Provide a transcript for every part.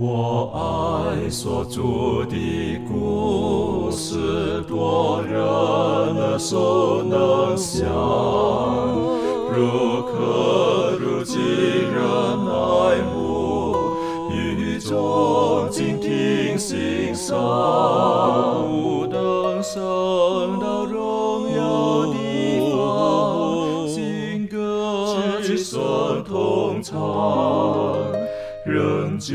我爱所著的故事，多人耳熟能详，如可如今人爱慕，语中静听欣赏，不等升到荣耀的方，新歌齐声同唱。仍旧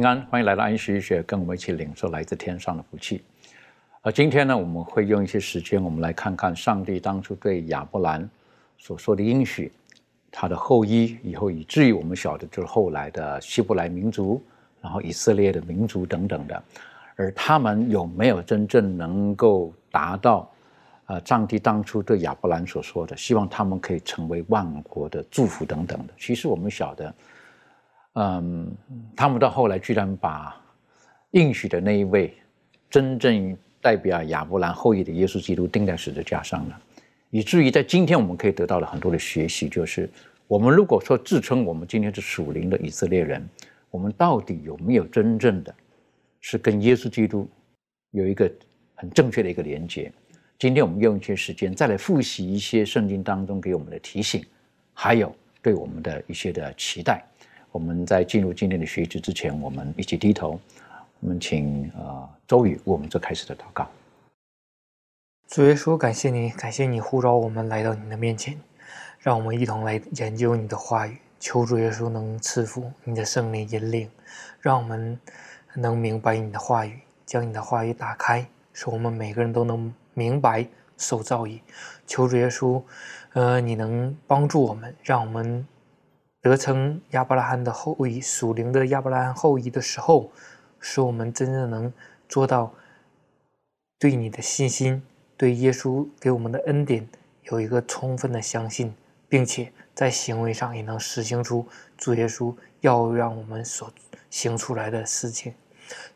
平安，欢迎来到安息医学，跟我们一起领受来自天上的福气。而今天呢，我们会用一些时间，我们来看看上帝当初对亚伯兰所说的应许，他的后裔以后，以至于我们晓得就是后来的希伯来民族，然后以色列的民族等等的，而他们有没有真正能够达到，呃，上帝当初对亚伯兰所说的，希望他们可以成为万国的祝福等等的？其实我们晓得。嗯，他们到后来居然把应许的那一位真正代表亚伯兰后裔的耶稣基督钉在十字架上了，以至于在今天我们可以得到了很多的学习，就是我们如果说自称我们今天是属灵的以色列人，我们到底有没有真正的是跟耶稣基督有一个很正确的一个连接？今天我们用一些时间再来复习一些圣经当中给我们的提醒，还有对我们的一些的期待。我们在进入今天的学习之前，我们一起低头。我们请呃周宇为我们做开始的祷告。主耶稣，感谢你，感谢你呼召我们来到你的面前，让我们一同来研究你的话语。求主耶稣能赐福你的圣灵引领，让我们能明白你的话语，将你的话语打开，使我们每个人都能明白受造诣。求主耶稣，呃，你能帮助我们，让我们得称亚伯拉罕的后裔，属灵的亚伯拉罕后裔的时候，使我们真正能做到对你的信心。对耶稣给我们的恩典有一个充分的相信，并且在行为上也能实行出主耶稣要让我们所行出来的事情。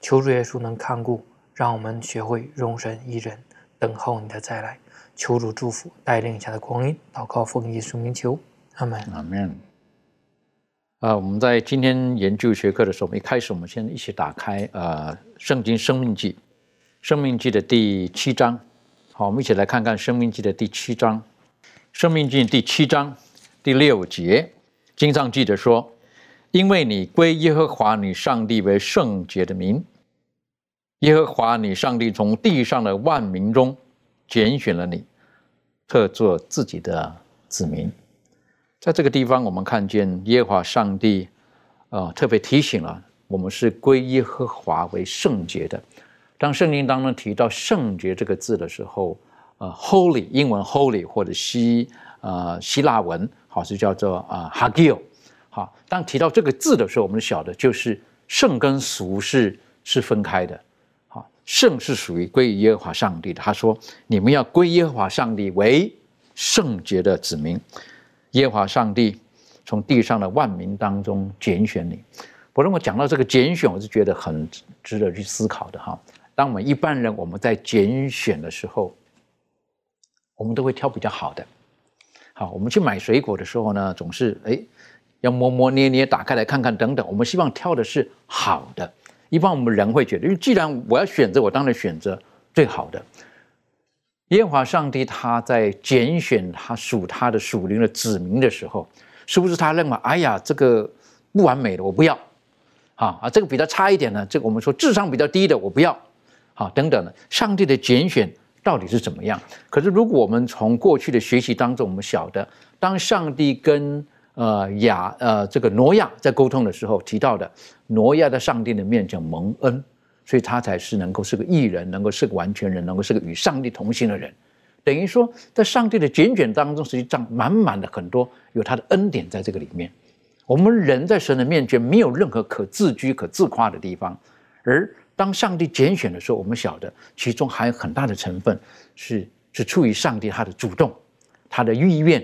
求主耶稣能看顾，让我们学会容身一人，等候你的再来。求主祝福带领下的光阴，祷告奉耶稣名求，阿门。阿门。啊，我们在今天研究学科的时候，我们一开始我们先一起打开呃《圣经·生命记》，《生命记》的第七章。好，我们一起来看看《生命记》的第七章，《生命记》第七章第六节，经上记着说：“因为你归耶和华你上帝为圣洁的民，耶和华你上帝从地上的万民中拣选了你，特做自己的子民。”在这个地方，我们看见耶和华上帝，啊，特别提醒了我们是归耶和华为圣洁的。当圣经当中提到“圣洁”这个字的时候，呃，“holy” 英文 “holy” 或者希呃希腊文好是叫做啊 “hagio”。好，当提到这个字的时候，我们晓得就是圣跟俗是是分开的。好，圣是属于归于耶和华上帝的。他说：“你们要归耶和华上帝为圣洁的子民。”耶和华上帝从地上的万民当中拣选你。我认为讲到这个拣选，我是觉得很值得去思考的哈。当我们一般人我们在拣选的时候，我们都会挑比较好的。好，我们去买水果的时候呢，总是哎要摸摸捏捏，打开来看看等等。我们希望挑的是好的。一般我们人会觉得，因为既然我要选择，我当然选择最好的。耶和华上帝他在拣选他属他的属灵的子民的时候，是不是他认为，哎呀，这个不完美的我不要，啊啊，这个比较差一点呢，这个我们说智商比较低的我不要。好，等等的，上帝的拣选到底是怎么样？可是，如果我们从过去的学习当中，我们晓得，当上帝跟呃亚呃这个挪亚在沟通的时候提到的，挪亚在上帝的面前蒙恩，所以他才是能够是个艺人，能够是个完全人，能够是个与上帝同行的人。等于说，在上帝的拣选当中，实际上满满的很多有他的恩典在这个里面。我们人在神的面前没有任何可自居、可自夸的地方，而当上帝拣选的时候，我们晓得其中还有很大的成分是是出于上帝他的主动、他的意愿，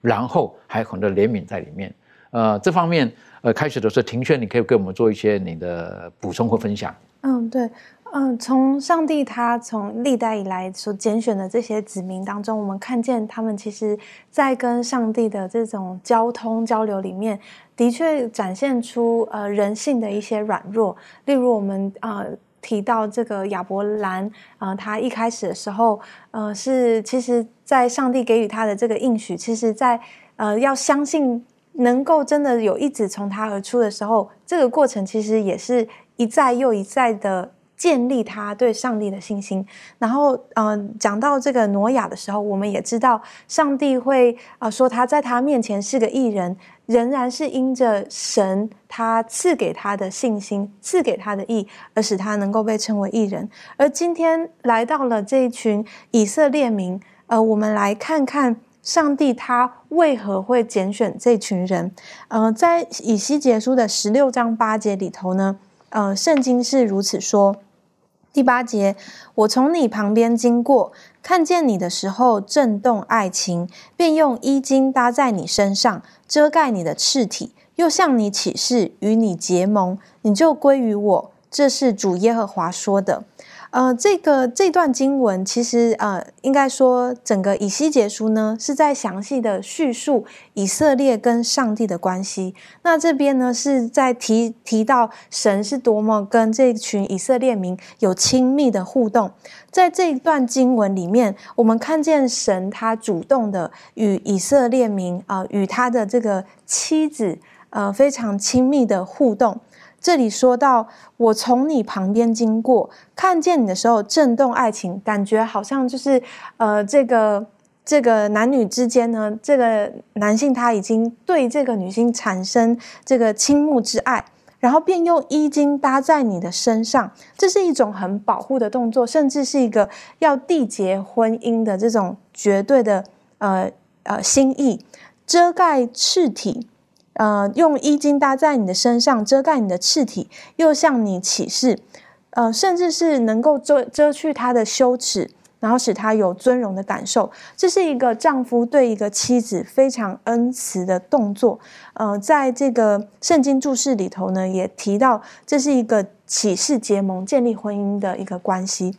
然后还有很多怜悯在里面。呃，这方面呃，开始的时候，庭轩，你可以给我们做一些你的补充或分享。嗯，对。嗯，从上帝他从历代以来所拣选的这些子民当中，我们看见他们其实，在跟上帝的这种交通交流里面，的确展现出呃人性的一些软弱。例如，我们啊提到这个亚伯兰啊，他一开始的时候，呃，是其实在上帝给予他的这个应许，其实在呃要相信能够真的有一子从他而出的时候，这个过程其实也是一再又一再的。建立他对上帝的信心，然后，嗯，讲到这个挪亚的时候，我们也知道上帝会啊说他在他面前是个艺人，仍然是因着神他赐给他的信心，赐给他的义，而使他能够被称为艺人。而今天来到了这一群以色列民，呃，我们来看看上帝他为何会拣选这群人。呃，在以西结书的十六章八节里头呢，呃，圣经是如此说。第八节，我从你旁边经过，看见你的时候震动爱情，便用衣襟搭在你身上，遮盖你的赤体，又向你起誓，与你结盟，你就归于我。这是主耶和华说的。呃，这个这段经文其实呃，应该说整个以西结书呢，是在详细的叙述以色列跟上帝的关系。那这边呢，是在提提到神是多么跟这群以色列民有亲密的互动。在这一段经文里面，我们看见神他主动的与以色列民啊，与他的这个妻子呃，非常亲密的互动。这里说到，我从你旁边经过，看见你的时候，震动爱情，感觉好像就是，呃，这个这个男女之间呢，这个男性他已经对这个女性产生这个倾慕之爱，然后便用衣襟搭在你的身上，这是一种很保护的动作，甚至是一个要缔结婚姻的这种绝对的呃呃心意，遮盖赤体。呃，用衣襟搭在你的身上，遮盖你的赤体，又向你起誓，呃，甚至是能够遮遮去他的羞耻，然后使他有尊荣的感受。这是一个丈夫对一个妻子非常恩慈的动作。呃，在这个圣经注释里头呢，也提到这是一个起誓结盟、建立婚姻的一个关系。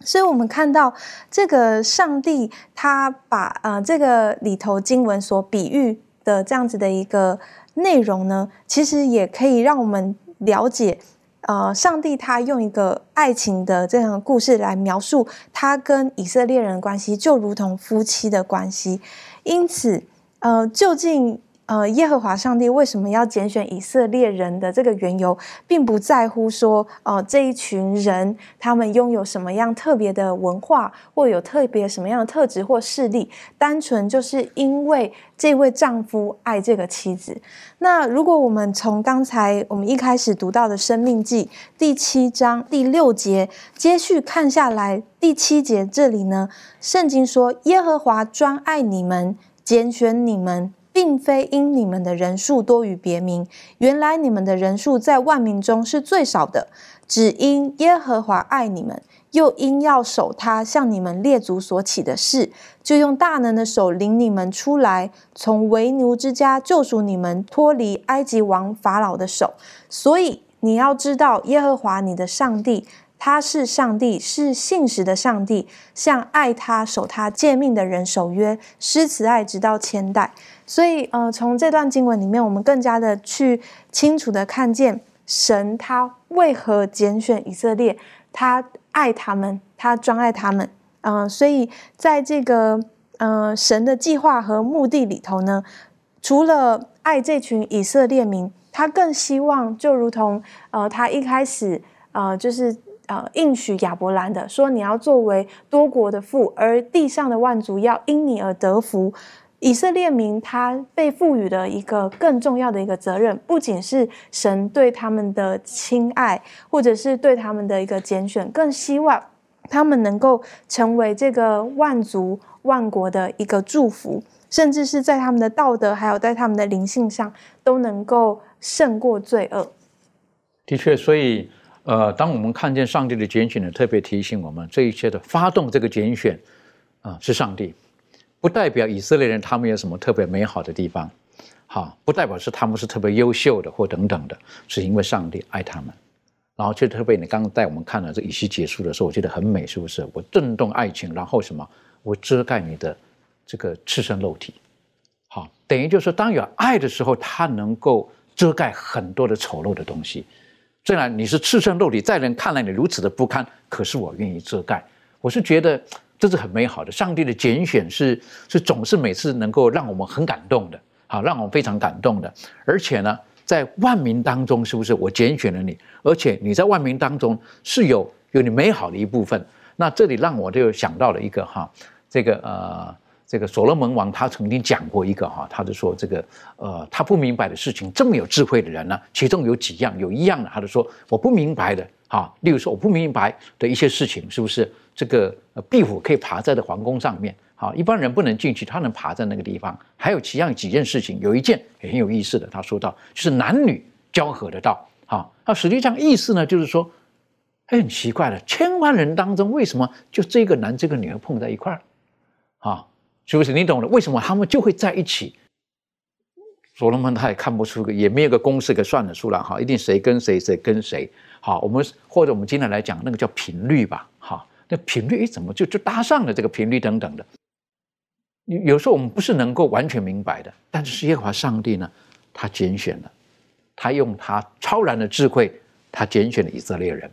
所以，我们看到这个上帝，他把呃这个里头经文所比喻。的这样子的一个内容呢，其实也可以让我们了解，呃，上帝他用一个爱情的这样的故事来描述他跟以色列人的关系，就如同夫妻的关系。因此，呃，究竟。呃，耶和华上帝为什么要拣选以色列人的这个缘由，并不在乎说，呃，这一群人他们拥有什么样特别的文化，或有特别什么样的特质或势力，单纯就是因为这位丈夫爱这个妻子。那如果我们从刚才我们一开始读到的《生命记》第七章第六节接续看下来，第七节这里呢，圣经说耶和华专爱你们，拣选你们。并非因你们的人数多于别名，原来你们的人数在万民中是最少的。只因耶和华爱你们，又因要守他向你们列祖所起的事，就用大能的手领你们出来，从为奴之家救赎你们，脱离埃及王法老的手。所以你要知道，耶和华你的上帝，他是上帝，是信实的上帝，向爱他、守他诫命的人守约，施慈爱，直到千代。所以，呃，从这段经文里面，我们更加的去清楚的看见神他为何拣选以色列，他爱他们，他专爱他们，嗯，所以在这个呃神的计划和目的里头呢，除了爱这群以色列民，他更希望就如同呃他一开始呃就是呃应许亚伯兰的说，你要作为多国的父，而地上的万族要因你而得福。以色列民他被赋予的一个更重要的一个责任，不仅是神对他们的亲爱，或者是对他们的一个拣选，更希望他们能够成为这个万族万国的一个祝福，甚至是在他们的道德还有在他们的灵性上都能够胜过罪恶。的确，所以呃，当我们看见上帝的拣选呢，特别提醒我们，这一切的发动这个拣选啊，是上帝，不代表以色列人他们有什么特别美好的地方，好，不代表是他们是特别优秀的或等等的，是因为上帝爱他们。然后就特别，你刚刚带我们看了这以西结束的时候，我觉得很美，是不是？我震动爱情，然后什么？我遮盖你的这个赤身肉体，好，等于就是当有爱的时候，它能够遮盖很多的丑陋的东西。虽然你是赤身肉体，在人看来你如此的不堪，可是我愿意遮盖。我是觉得这是很美好的。上帝的拣选是是总是每次能够让我们很感动的，好，让我们非常感动的，而且呢。在万民当中，是不是我拣选了你？而且你在万民当中是有有你美好的一部分。那这里让我就想到了一个哈，这个呃，这个所罗门王他曾经讲过一个哈，他就说这个呃，他不明白的事情，这么有智慧的人呢，其中有几样，有一样的，他就说我不明白的哈，例如说我不明白的一些事情，是不是这个壁虎可以爬在的皇宫上面？啊，一般人不能进去，他能爬在那个地方。还有几样几件事情，有一件也很有意思的。他说到，就是男女交合的道。好，那实际上意思呢，就是说，很奇怪了，千万人当中，为什么就这个男这个女要碰在一块儿？啊，是不是？你懂了？为什么他们就会在一起？所罗门他也看不出个，也没有个公式给算得出来。哈，一定谁跟谁，谁跟谁。好，我们或者我们今天来讲，那个叫频率吧。哈，那频率怎么就就搭上了这个频率等等的？有时候我们不是能够完全明白的，但是耶和华上帝呢，他拣选了，他用他超然的智慧，他拣选了以色列人。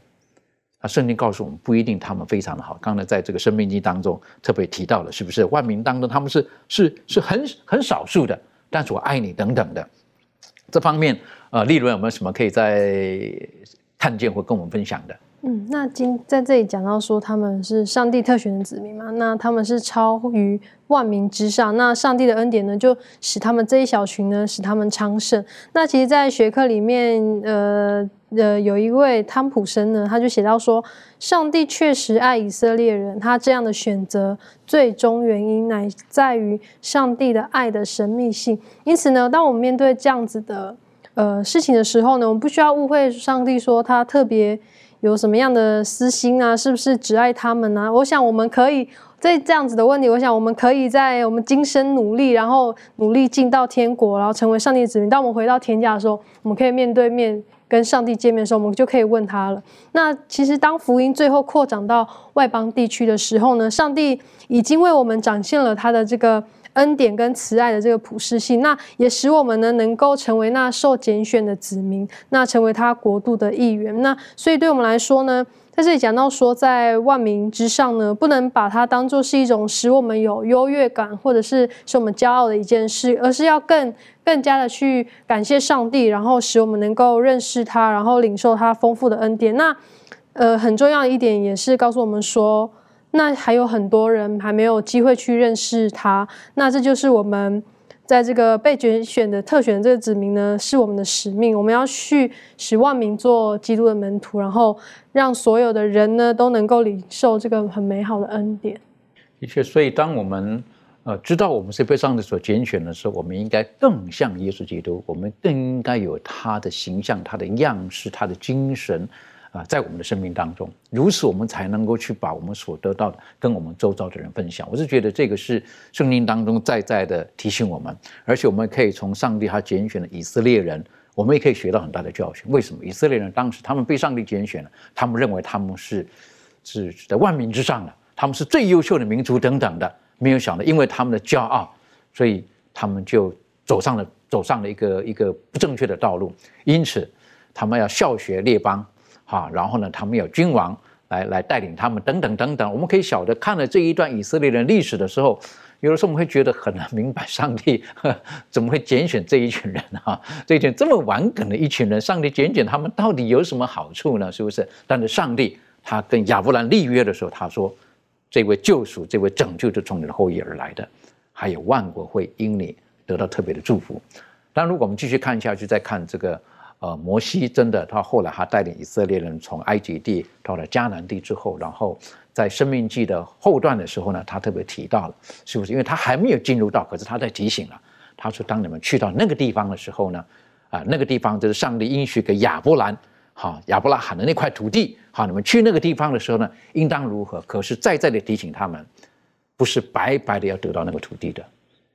啊，圣经告诉我们，不一定他们非常的好。刚才在这个生命记当中特别提到了，是不是万民当中他们是是是很很少数的？但是我爱你等等的这方面，呃，利润有没有什么可以在看见或跟我们分享的？嗯，那今在这里讲到说他们是上帝特选的子民嘛，那他们是超于万民之上，那上帝的恩典呢，就使他们这一小群呢，使他们昌盛。那其实，在学科里面，呃呃，有一位汤普森呢，他就写到说，上帝确实爱以色列人，他这样的选择最终原因乃在于上帝的爱的神秘性。因此呢，当我们面对这样子的呃事情的时候呢，我们不需要误会上帝说他特别。有什么样的私心啊？是不是只爱他们呢？我想我们可以在这样子的问题，我想我们可以在我们今生努力，然后努力进到天国，然后成为上帝的子民。当我们回到天家的时候，我们可以面对面跟上帝见面的时候，我们就可以问他了。那其实当福音最后扩展到外邦地区的时候呢，上帝已经为我们展现了他的这个。恩典跟慈爱的这个普世性，那也使我们呢能够成为那受拣选的子民，那成为他国度的一员。那所以对我们来说呢，在这里讲到说，在万民之上呢，不能把它当做是一种使我们有优越感，或者是使我们骄傲的一件事，而是要更更加的去感谢上帝，然后使我们能够认识他，然后领受他丰富的恩典。那呃，很重要的一点也是告诉我们说。那还有很多人还没有机会去认识他，那这就是我们在这个被拣选的特选这个子民呢，是我们的使命。我们要去十万名做基督的门徒，然后让所有的人呢都能够领受这个很美好的恩典。的确，所以当我们呃知道我们是被上帝所拣选的时候，我们应该更像耶稣基督，我们更应该有他的形象、他的样式、他的精神。啊，在我们的生命当中，如此我们才能够去把我们所得到的跟我们周遭的人分享。我是觉得这个是圣经当中在在的提醒我们，而且我们可以从上帝他拣选的以色列人，我们也可以学到很大的教训。为什么以色列人当时他们被上帝拣选了？他们认为他们是是在万民之上的，他们是最优秀的民族等等的。没有想到，因为他们的骄傲，所以他们就走上了走上了一个一个不正确的道路。因此，他们要效学列邦。啊，然后呢，他们有君王来来带领他们，等等等等。我们可以晓得，看了这一段以色列人历史的时候，有的时候我们会觉得很难明白，上帝呵 怎么会拣选这一群人啊？这一群这么顽梗的一群人，上帝拣选他们到底有什么好处呢？是不是？但是上帝他跟亚伯兰立约的时候，他说：“这位救赎，这位拯救，是从你的后裔而来的，还有万国会因你得到特别的祝福。”但如果我们继续看下去，再看这个。呃，摩西真的，他后来他带领以色列人从埃及地到了迦南地之后，然后在《生命记》的后段的时候呢，他特别提到了，是不是？因为他还没有进入到，可是他在提醒了。他说：“当你们去到那个地方的时候呢，啊，那个地方就是上帝应许给亚伯兰，好，亚伯拉罕的那块土地，好，你们去那个地方的时候呢，应当如何？可是再再的提醒他们，不是白白的要得到那个土地的，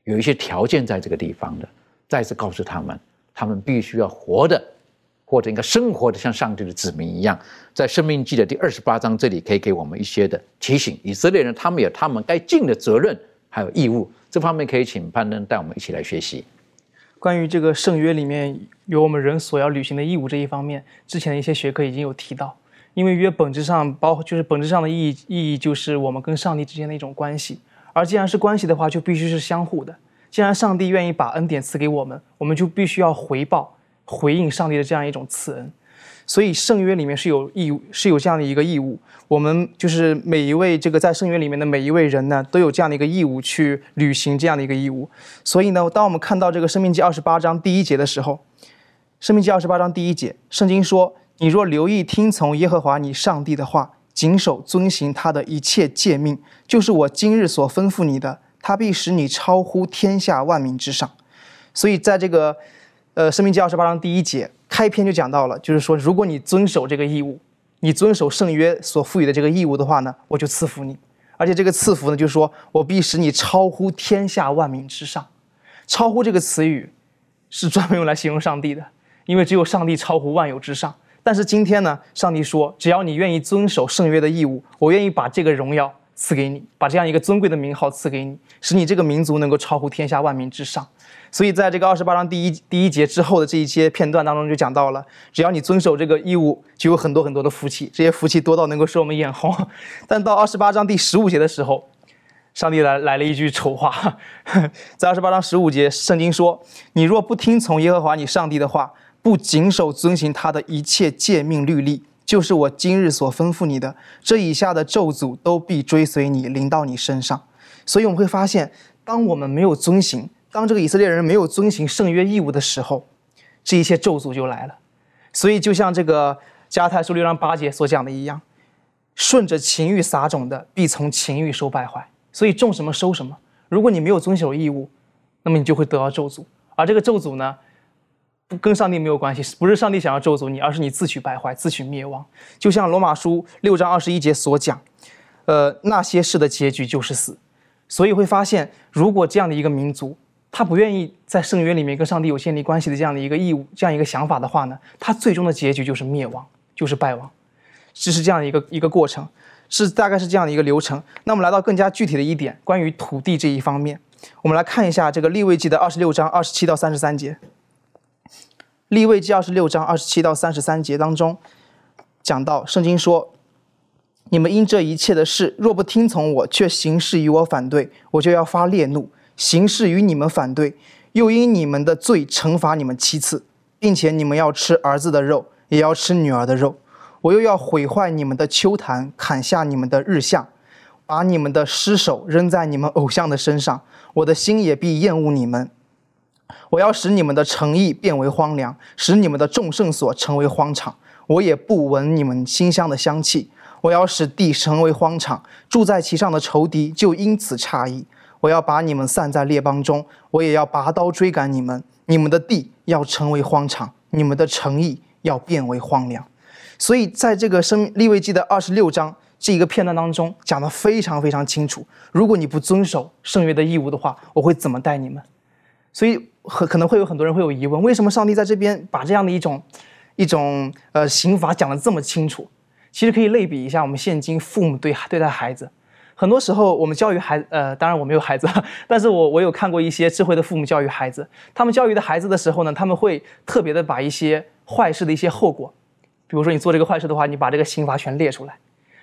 有一些条件在这个地方的。再次告诉他们，他们必须要活的，或者应该生活的像上帝的子民一样。在《生命记》的第二十八章这里，可以给我们一些的提醒：以色列人他们有他们该尽的责任，还有义务。”这方面可以请攀登带我们一起来学习。关于这个圣约里面有我们人所要履行的义务这一方面，之前的一些学科已经有提到。因为约本质上包就是本质上的意义，意义就是我们跟上帝之间的一种关系。而既然是关系的话，就必须是相互的。既然上帝愿意把恩典赐给我们，我们就必须要回报、回应上帝的这样一种赐恩。所以圣约里面是有义务，是有这样的一个义务。我们就是每一位这个在圣约里面的每一位人呢，都有这样的一个义务去履行这样的一个义务。所以呢，当我们看到这个《生命记》二十八章第一节的时候，《生命记》二十八章第一节，圣经说：“你若留意听从耶和华你上帝的话，谨守遵行他的一切诫命，就是我今日所吩咐你的，他必使你超乎天下万民之上。”所以在这个呃《生命记》二十八章第一节。开篇就讲到了，就是说，如果你遵守这个义务，你遵守圣约所赋予的这个义务的话呢，我就赐福你。而且这个赐福呢，就是说我必使你超乎天下万民之上。超乎这个词语是专门用来形容上帝的，因为只有上帝超乎万有之上。但是今天呢，上帝说，只要你愿意遵守圣约的义务，我愿意把这个荣耀赐给你，把这样一个尊贵的名号赐给你，使你这个民族能够超乎天下万民之上。所以，在这个二十八章第一第一节之后的这一些片段当中，就讲到了，只要你遵守这个义务，就有很多很多的福气，这些福气多到能够使我们眼红。但到二十八章第十五节的时候，上帝来来了一句丑话，在二十八章十五节，圣经说：“你若不听从耶和华你上帝的话，不谨守遵行他的一切诫命律例，就是我今日所吩咐你的，这以下的咒诅都必追随你，临到你身上。”所以我们会发现，当我们没有遵行，当这个以色列人没有遵行圣约义务的时候，这一切咒诅就来了。所以，就像这个加太书六章八节所讲的一样，顺着情欲撒种的，必从情欲收败坏。所以，种什么收什么。如果你没有遵守义务，那么你就会得到咒诅。而这个咒诅呢，不跟上帝没有关系，不是上帝想要咒诅你，而是你自取败坏、自取灭亡。就像罗马书六章二十一节所讲，呃，那些事的结局就是死。所以会发现，如果这样的一个民族，他不愿意在圣约里面跟上帝有建立关系的这样的一个义务，这样一个想法的话呢，他最终的结局就是灭亡，就是败亡，这是这样一个一个过程，是大概是这样的一个流程。那我们来到更加具体的一点，关于土地这一方面，我们来看一下这个立位记的二十六章二十七到三十三节。立位记二十六章二十七到三十三节当中，讲到圣经说：“你们因这一切的事，若不听从我，却行事与我反对，我就要发烈怒。”行事与你们反对，又因你们的罪惩罚你们七次，并且你们要吃儿子的肉，也要吃女儿的肉。我又要毁坏你们的秋坛，砍下你们的日像，把你们的尸首扔在你们偶像的身上。我的心也必厌恶你们。我要使你们的诚意变为荒凉，使你们的众圣所成为荒场。我也不闻你们馨香的香气。我要使地成为荒场，住在其上的仇敌就因此诧异。我要把你们散在列邦中，我也要拔刀追赶你们。你们的地要成为荒场，你们的城邑要变为荒凉。所以，在这个生立位记的二十六章这一个片段当中，讲得非常非常清楚。如果你不遵守圣约的义务的话，我会怎么待你们？所以，很可能会有很多人会有疑问：为什么上帝在这边把这样的一种一种呃刑罚讲得这么清楚？其实可以类比一下我们现今父母对对待孩子。很多时候，我们教育孩呃，当然我没有孩子，但是我我有看过一些智慧的父母教育孩子。他们教育的孩子的时候呢，他们会特别的把一些坏事的一些后果，比如说你做这个坏事的话，你把这个刑罚全列出来。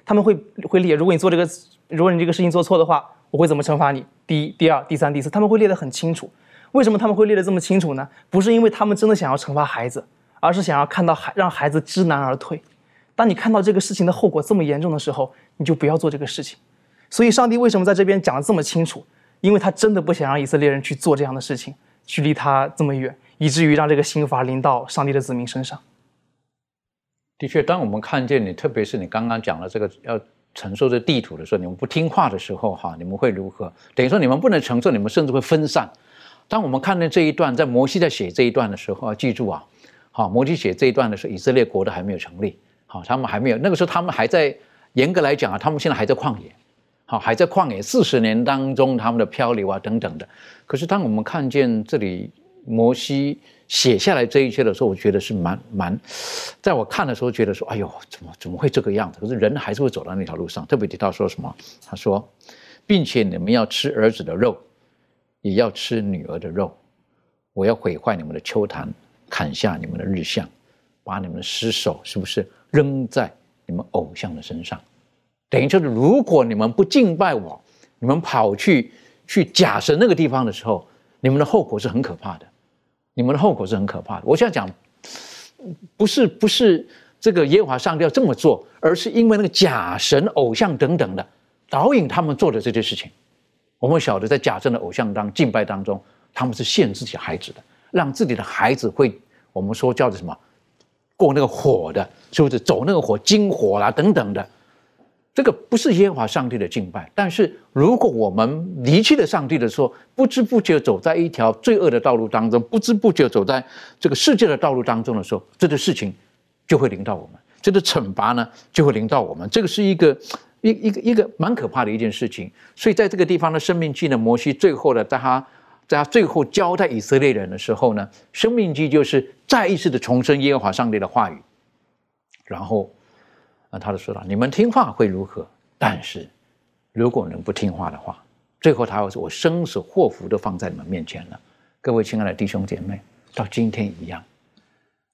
他们会会列，如果你做这个，如果你这个事情做错的话，我会怎么惩罚你？第一、第二、第三、第四，他们会列得很清楚。为什么他们会列得这么清楚呢？不是因为他们真的想要惩罚孩子，而是想要看到孩让孩子知难而退。当你看到这个事情的后果这么严重的时候，你就不要做这个事情。所以，上帝为什么在这边讲的这么清楚？因为他真的不想让以色列人去做这样的事情，去离他这么远，以至于让这个刑罚临到上帝的子民身上。的确，当我们看见你，特别是你刚刚讲的这个要承受这地土的时候，你们不听话的时候，哈，你们会如何？等于说你们不能承受，你们甚至会分散。当我们看到这一段，在摩西在写这一段的时候要，记住啊，好，摩西写这一段的时候，以色列国都还没有成立，好，他们还没有，那个时候他们还在，严格来讲啊，他们现在还在旷野，好，还在旷野四十年当中，他们的漂流啊等等的。可是当我们看见这里摩西。写下来这一切的时候，我觉得是蛮蛮，在我看的时候觉得说，哎呦，怎么怎么会这个样子？可是人还是会走到那条路上。特别提到说什么？他说，并且你们要吃儿子的肉，也要吃女儿的肉。我要毁坏你们的秋坛，砍下你们的日像，把你们的尸首是不是扔在你们偶像的身上？等于就是，如果你们不敬拜我，你们跑去去假神那个地方的时候，你们的后果是很可怕的。你们的后果是很可怕的。我现在讲，不是不是这个耶和华上帝要这么做，而是因为那个假神、偶像等等的导引他们做的这些事情。我们晓得，在假神的偶像当敬拜当中，他们是限自己孩子的，让自己的孩子会我们说叫做什么过那个火的，是不是走那个火金火啦等等的。这个不是耶和华上帝的敬拜，但是如果我们离弃了上帝的时候，不知不觉走在一条罪恶的道路当中，不知不觉走在这个世界的道路当中的时候，这个事情就会临到我们，这个惩罚呢就会临到我们。这个是一个一一个一个蛮可怕的一件事情。所以在这个地方的生命记呢，摩西最后的在他在他最后交代以色列人的时候呢，生命记就是再一次的重申耶和华上帝的话语，然后。那他就说了：“你们听话会如何？但是，如果能不听话的话，最后他会说：我生死祸福都放在你们面前了。各位亲爱的弟兄姐妹，到今天一样，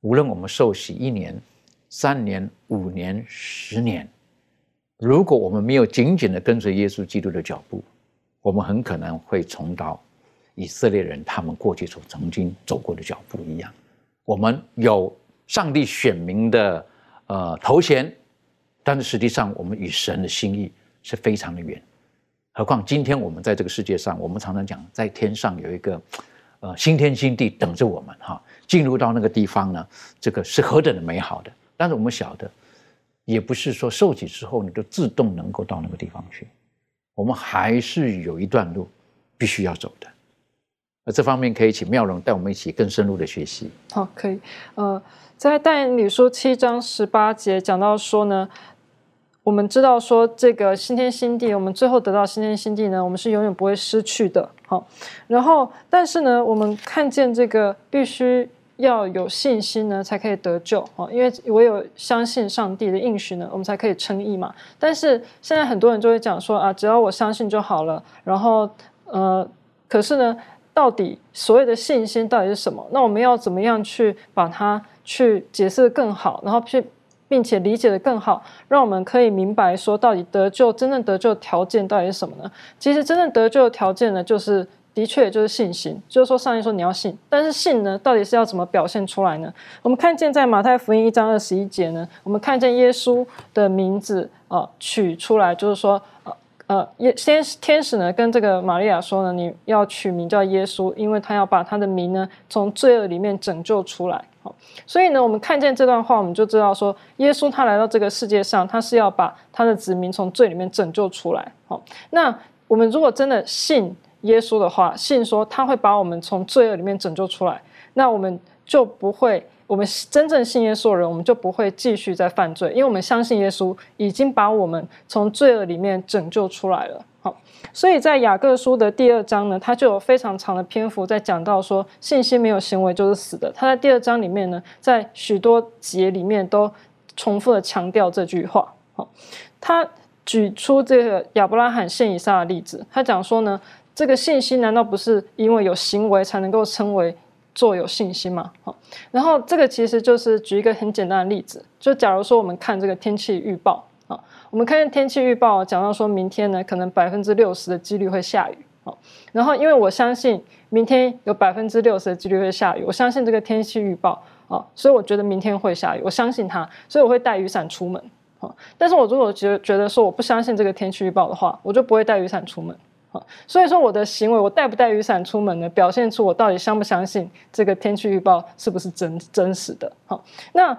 无论我们受洗一年、三年、五年、十年，如果我们没有紧紧的跟随耶稣基督的脚步，我们很可能会重蹈以色列人他们过去所曾经走过的脚步一样。我们有上帝选民的呃头衔。”但是实际上，我们与神的心意是非常的远。何况今天我们在这个世界上，我们常常讲，在天上有一个呃新天新地等着我们哈。进入到那个地方呢，这个是何等的美好的。但是我们晓得，也不是说受洗之后你就自动能够到那个地方去，我们还是有一段路必须要走的。那这方面可以请妙容带我们一起更深入的学习。好，可以。呃，在但以书七章十八节讲到说呢。我们知道说这个新天新地，我们最后得到新天新地呢，我们是永远不会失去的。好，然后但是呢，我们看见这个必须要有信心呢，才可以得救。哦，因为唯有相信上帝的应许呢，我们才可以称义嘛。但是现在很多人就会讲说啊，只要我相信就好了。然后呃，可是呢，到底所谓的信心到底是什么？那我们要怎么样去把它去解释的更好，然后去。并且理解的更好，让我们可以明白说，到底得救真正得救的条件到底是什么呢？其实真正得救的条件呢，就是的确就是信心，就是说上帝说你要信，但是信呢，到底是要怎么表现出来呢？我们看见在马太福音一章二十一节呢，我们看见耶稣的名字啊取出来，就是说呃呃耶先天使呢跟这个玛利亚说呢，你要取名叫耶稣，因为他要把他的名呢从罪恶里面拯救出来。所以呢，我们看见这段话，我们就知道说，耶稣他来到这个世界上，他是要把他的子民从罪里面拯救出来。好，那我们如果真的信耶稣的话，信说他会把我们从罪恶里面拯救出来，那我们就不会，我们真正信耶稣的人，我们就不会继续在犯罪，因为我们相信耶稣已经把我们从罪恶里面拯救出来了。好所以在雅各书的第二章呢，他就有非常长的篇幅在讲到说，信心没有行为就是死的。他在第二章里面呢，在许多节里面都重复的强调这句话。好，他举出这个亚伯拉罕献以撒的例子，他讲说呢，这个信心难道不是因为有行为才能够称为做有信心吗？好，然后这个其实就是举一个很简单的例子，就假如说我们看这个天气预报。我们看见天气预报讲到说明天呢，可能百分之六十的几率会下雨。好，然后因为我相信明天有百分之六十的几率会下雨，我相信这个天气预报啊，所以我觉得明天会下雨，我相信它，所以我会带雨伞出门。好，但是我如果觉觉得说我不相信这个天气预报的话，我就不会带雨伞出门。好，所以说我的行为，我带不带雨伞出门呢，表现出我到底相不相信这个天气预报是不是真真实的。好，那。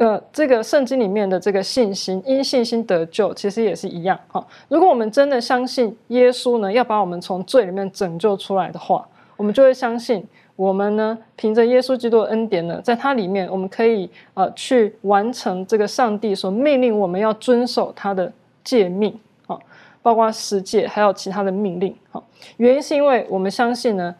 呃，这个圣经里面的这个信心，因信心得救，其实也是一样哈。如果我们真的相信耶稣呢，要把我们从罪里面拯救出来的话，我们就会相信，我们呢，凭着耶稣基督的恩典呢，在它里面，我们可以呃去完成这个上帝所命令我们要遵守他的诫命啊，包括十诫，还有其他的命令哈。原因是因为我们相信呢，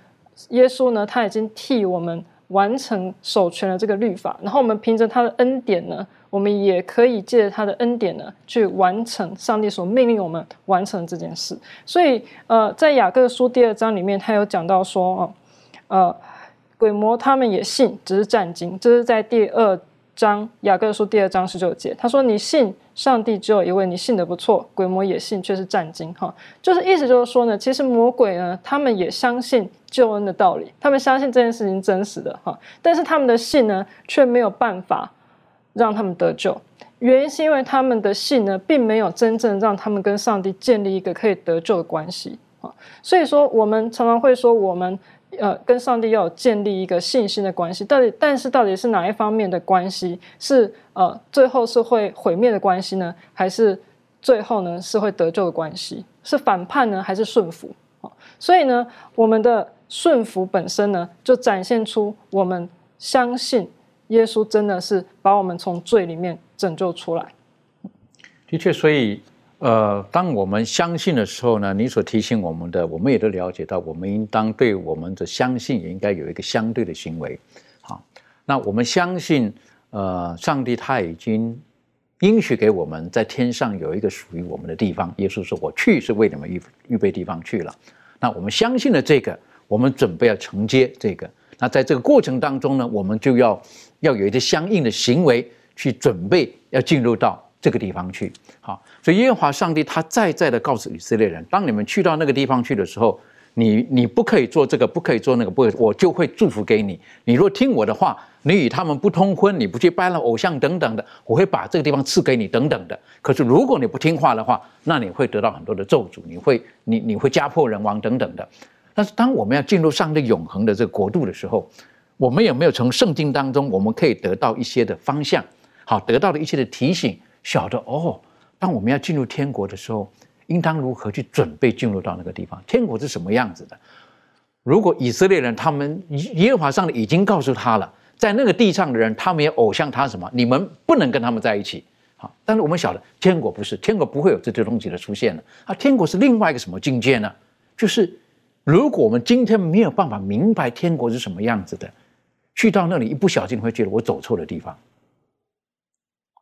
耶稣呢，他已经替我们。完成守全了这个律法，然后我们凭着他的恩典呢，我们也可以借着他的恩典呢，去完成上帝所命令我们完成这件事。所以，呃，在雅各书第二章里面，他有讲到说，哦，呃，鬼魔他们也信，只是战惊。这是在第二章雅各书第二章十九节，他说：“你信上帝只有一位，你信的不错，鬼魔也信，却是战惊。”哈，就是意思就是说呢，其实魔鬼呢，他们也相信。救恩的道理，他们相信这件事情真实的哈，但是他们的信呢，却没有办法让他们得救。原因是因为他们的信呢，并没有真正让他们跟上帝建立一个可以得救的关系啊。所以说，我们常常会说，我们呃跟上帝要建立一个信心的关系。到底，但是到底是哪一方面的关系是呃最后是会毁灭的关系呢？还是最后呢是会得救的关系？是反叛呢，还是顺服啊？所以呢，我们的。顺服本身呢，就展现出我们相信耶稣真的是把我们从罪里面拯救出来。的确，所以呃，当我们相信的时候呢，你所提醒我们的，我们也都了解到，我们应当对我们的相信也应该有一个相对的行为。好，那我们相信，呃，上帝他已经应许给我们在天上有一个属于我们的地方。耶稣说：“我去是为你们预预备地方去了。”那我们相信了这个。我们准备要承接这个，那在这个过程当中呢，我们就要要有一些相应的行为去准备，要进入到这个地方去。好，所以耶和华上帝他再再的告诉以色列人，当你们去到那个地方去的时候，你你不可以做这个，不可以做那个，不，我就会祝福给你。你若听我的话，你与他们不通婚，你不去拜了偶像等等的，我会把这个地方赐给你等等的。可是如果你不听话的话，那你会得到很多的咒诅，你会你你会家破人亡等等的。但是，当我们要进入上帝永恒的这个国度的时候，我们有没有从圣经当中，我们可以得到一些的方向？好，得到了一些的提醒，晓得哦，当我们要进入天国的时候，应当如何去准备进入到那个地方？天国是什么样子的？如果以色列人他们耶和华上帝已经告诉他了，在那个地上的人，他们也偶像他什么？你们不能跟他们在一起。好，但是我们晓得，天国不是天国，不会有这些东西的出现的。啊，天国是另外一个什么境界呢？就是。如果我们今天没有办法明白天国是什么样子的，去到那里一不小心会觉得我走错了地方，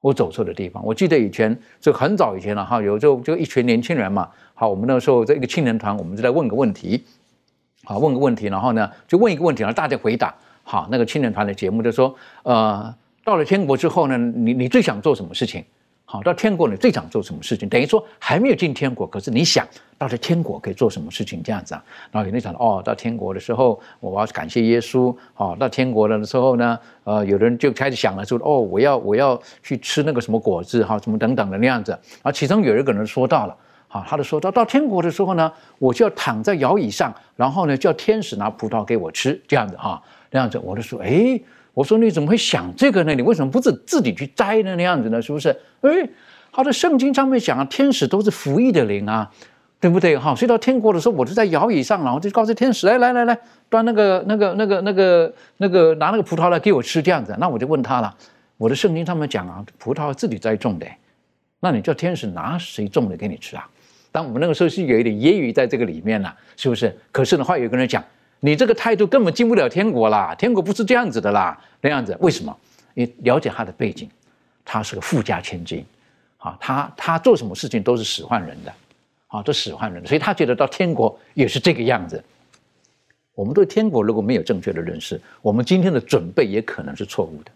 我走错的地方。我记得以前就很早以前了哈，有就就一群年轻人嘛，好，我们那时候在一个青年团，我们就在问个问题，好，问个问题，然后呢就问一个问题，然后大家回答，好，那个青年团的节目就说，呃，到了天国之后呢，你你最想做什么事情？好，到天国你最想做什么事情？等于说还没有进天国，可是你想到了天国可以做什么事情？这样子啊？然后有人讲哦，到天国的时候，我要感谢耶稣。哦，到天国了的时候呢，呃，有人就开始想了，说哦，我要我要去吃那个什么果子，哈，什么等等的那样子。啊，其中有一个人说到了，好，他就说到到天国的时候呢，我就要躺在摇椅上，然后呢叫天使拿葡萄给我吃，这样子哈，那样子，我就说，哎。我说你怎么会想这个呢？你为什么不自自己去摘呢？那样子呢？是不是？哎，他的圣经上面讲啊，天使都是服役的灵啊，对不对？哈，所以到天国的时候，我就在摇椅上，然后就告诉天使，来来来来，端那个那个那个那个那个拿那个葡萄来给我吃，这样子。那我就问他了，我的圣经上面讲啊，葡萄自己栽种的，那你叫天使拿谁种的给你吃啊？但我们那个时候是有一点揶揄在这个里面了，是不是？可是的话，有个人讲。你这个态度根本进不了天国啦！天国不是这样子的啦，那样子为什么？你了解他的背景，他是个富家千金，啊，他他做什么事情都是使唤人的，啊，都使唤人，所以他觉得到天国也是这个样子。我们对天国如果没有正确的认识，我们今天的准备也可能是错误的，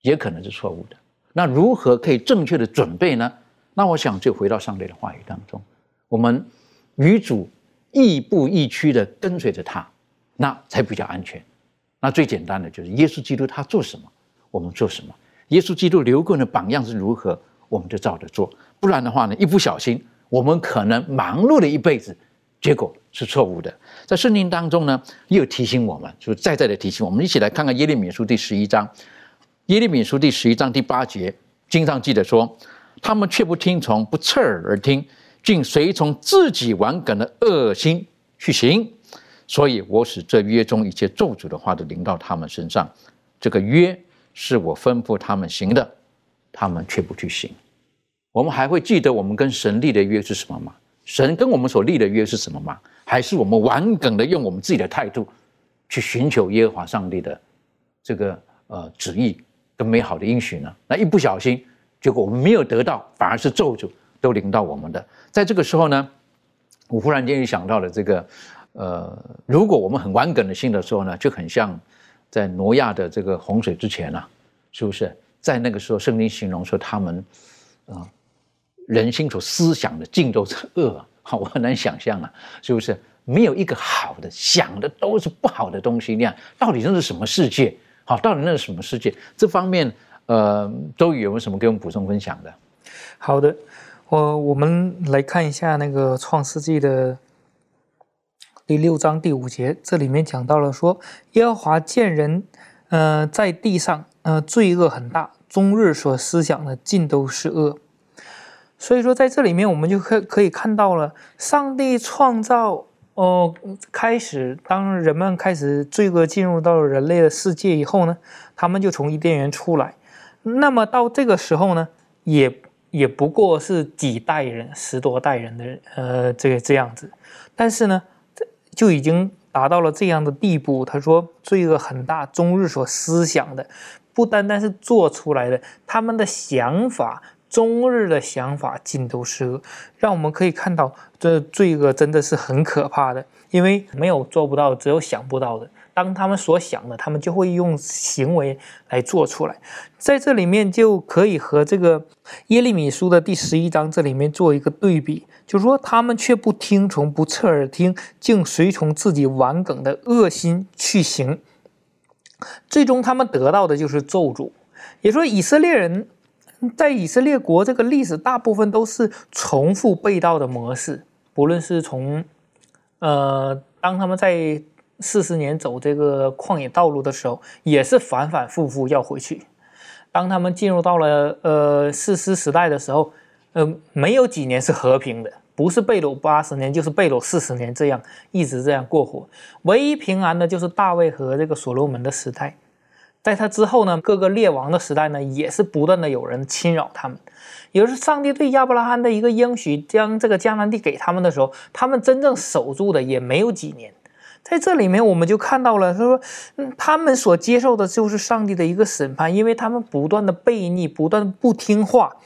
也可能是错误的。那如何可以正确的准备呢？那我想就回到上帝的话语当中，我们与主。亦步亦趋的跟随着他，那才比较安全。那最简单的就是耶稣基督他做什么，我们做什么。耶稣基督留过的榜样是如何，我们就照着做。不然的话呢，一不小心，我们可能忙碌了一辈子，结果是错误的。在圣经当中呢，又提醒我们，就再再的提醒我们。一起来看看耶利米书第十一章。耶利米书第十一章第八节，经上记得说，他们却不听从，不侧耳而听，竟随从自己顽梗的恶心去行。所以我使这约中一切咒诅的话都临到他们身上。这个约是我吩咐他们行的，他们却不去行。我们还会记得我们跟神立的约是什么吗？神跟我们所立的约是什么吗？还是我们顽梗的用我们自己的态度去寻求耶和华上帝的这个呃旨意跟美好的应许呢？那一不小心，结果我们没有得到，反而是咒诅都临到我们的。在这个时候呢，我忽然间又想到了这个。呃，如果我们很顽梗的信的时候呢，就很像在挪亚的这个洪水之前啊，是不是？在那个时候，圣经形容说他们啊，人心所思想的尽都是恶，好，我很难想象啊，是不是？没有一个好的，想的都是不好的东西那样，到底那是什么世界？好，到底那是什么世界？这方面，呃，周宇有没有什么给我们补充分享的？好的，我我们来看一下那个创世纪的。第六章第五节，这里面讲到了说，耶和华见人，呃，在地上，呃，罪恶很大，终日所思想的尽都是恶。所以说，在这里面我们就可可以看到了，上帝创造，哦，开始当人们开始罪恶进入到人类的世界以后呢，他们就从伊甸园出来。那么到这个时候呢，也也不过是几代人、十多代人的，呃，这个这样子。但是呢。这就已经达到了这样的地步。他说，罪恶很大，终日所思想的，不单单是做出来的，他们的想法，终日的想法尽都是恶。让我们可以看到，这罪恶真的是很可怕的，因为没有做不到，只有想不到的。当他们所想的，他们就会用行为来做出来。在这里面就可以和这个耶利米书的第十一章这里面做一个对比，就是说他们却不听从，不侧耳听，竟随从自己顽梗的恶心去行，最终他们得到的就是咒诅。也说以色列人在以色列国这个历史大部分都是重复被盗的模式，不论是从呃当他们在四十年走这个旷野道路的时候，也是反反复复要回去。当他们进入到了呃四师时代的时候，呃，没有几年是和平的，不是贝鲁八十年，就是贝鲁四十年，这样一直这样过活。唯一平安的就是大卫和这个所罗门的时代。在他之后呢，各个列王的时代呢，也是不断的有人侵扰他们。也就是上帝对亚伯拉罕的一个应许，将这个迦南地给他们的时候，他们真正守住的也没有几年。在这里面，我们就看到了，他说，他们所接受的就是上帝的一个审判，因为他们不断的悖逆，不断不听话，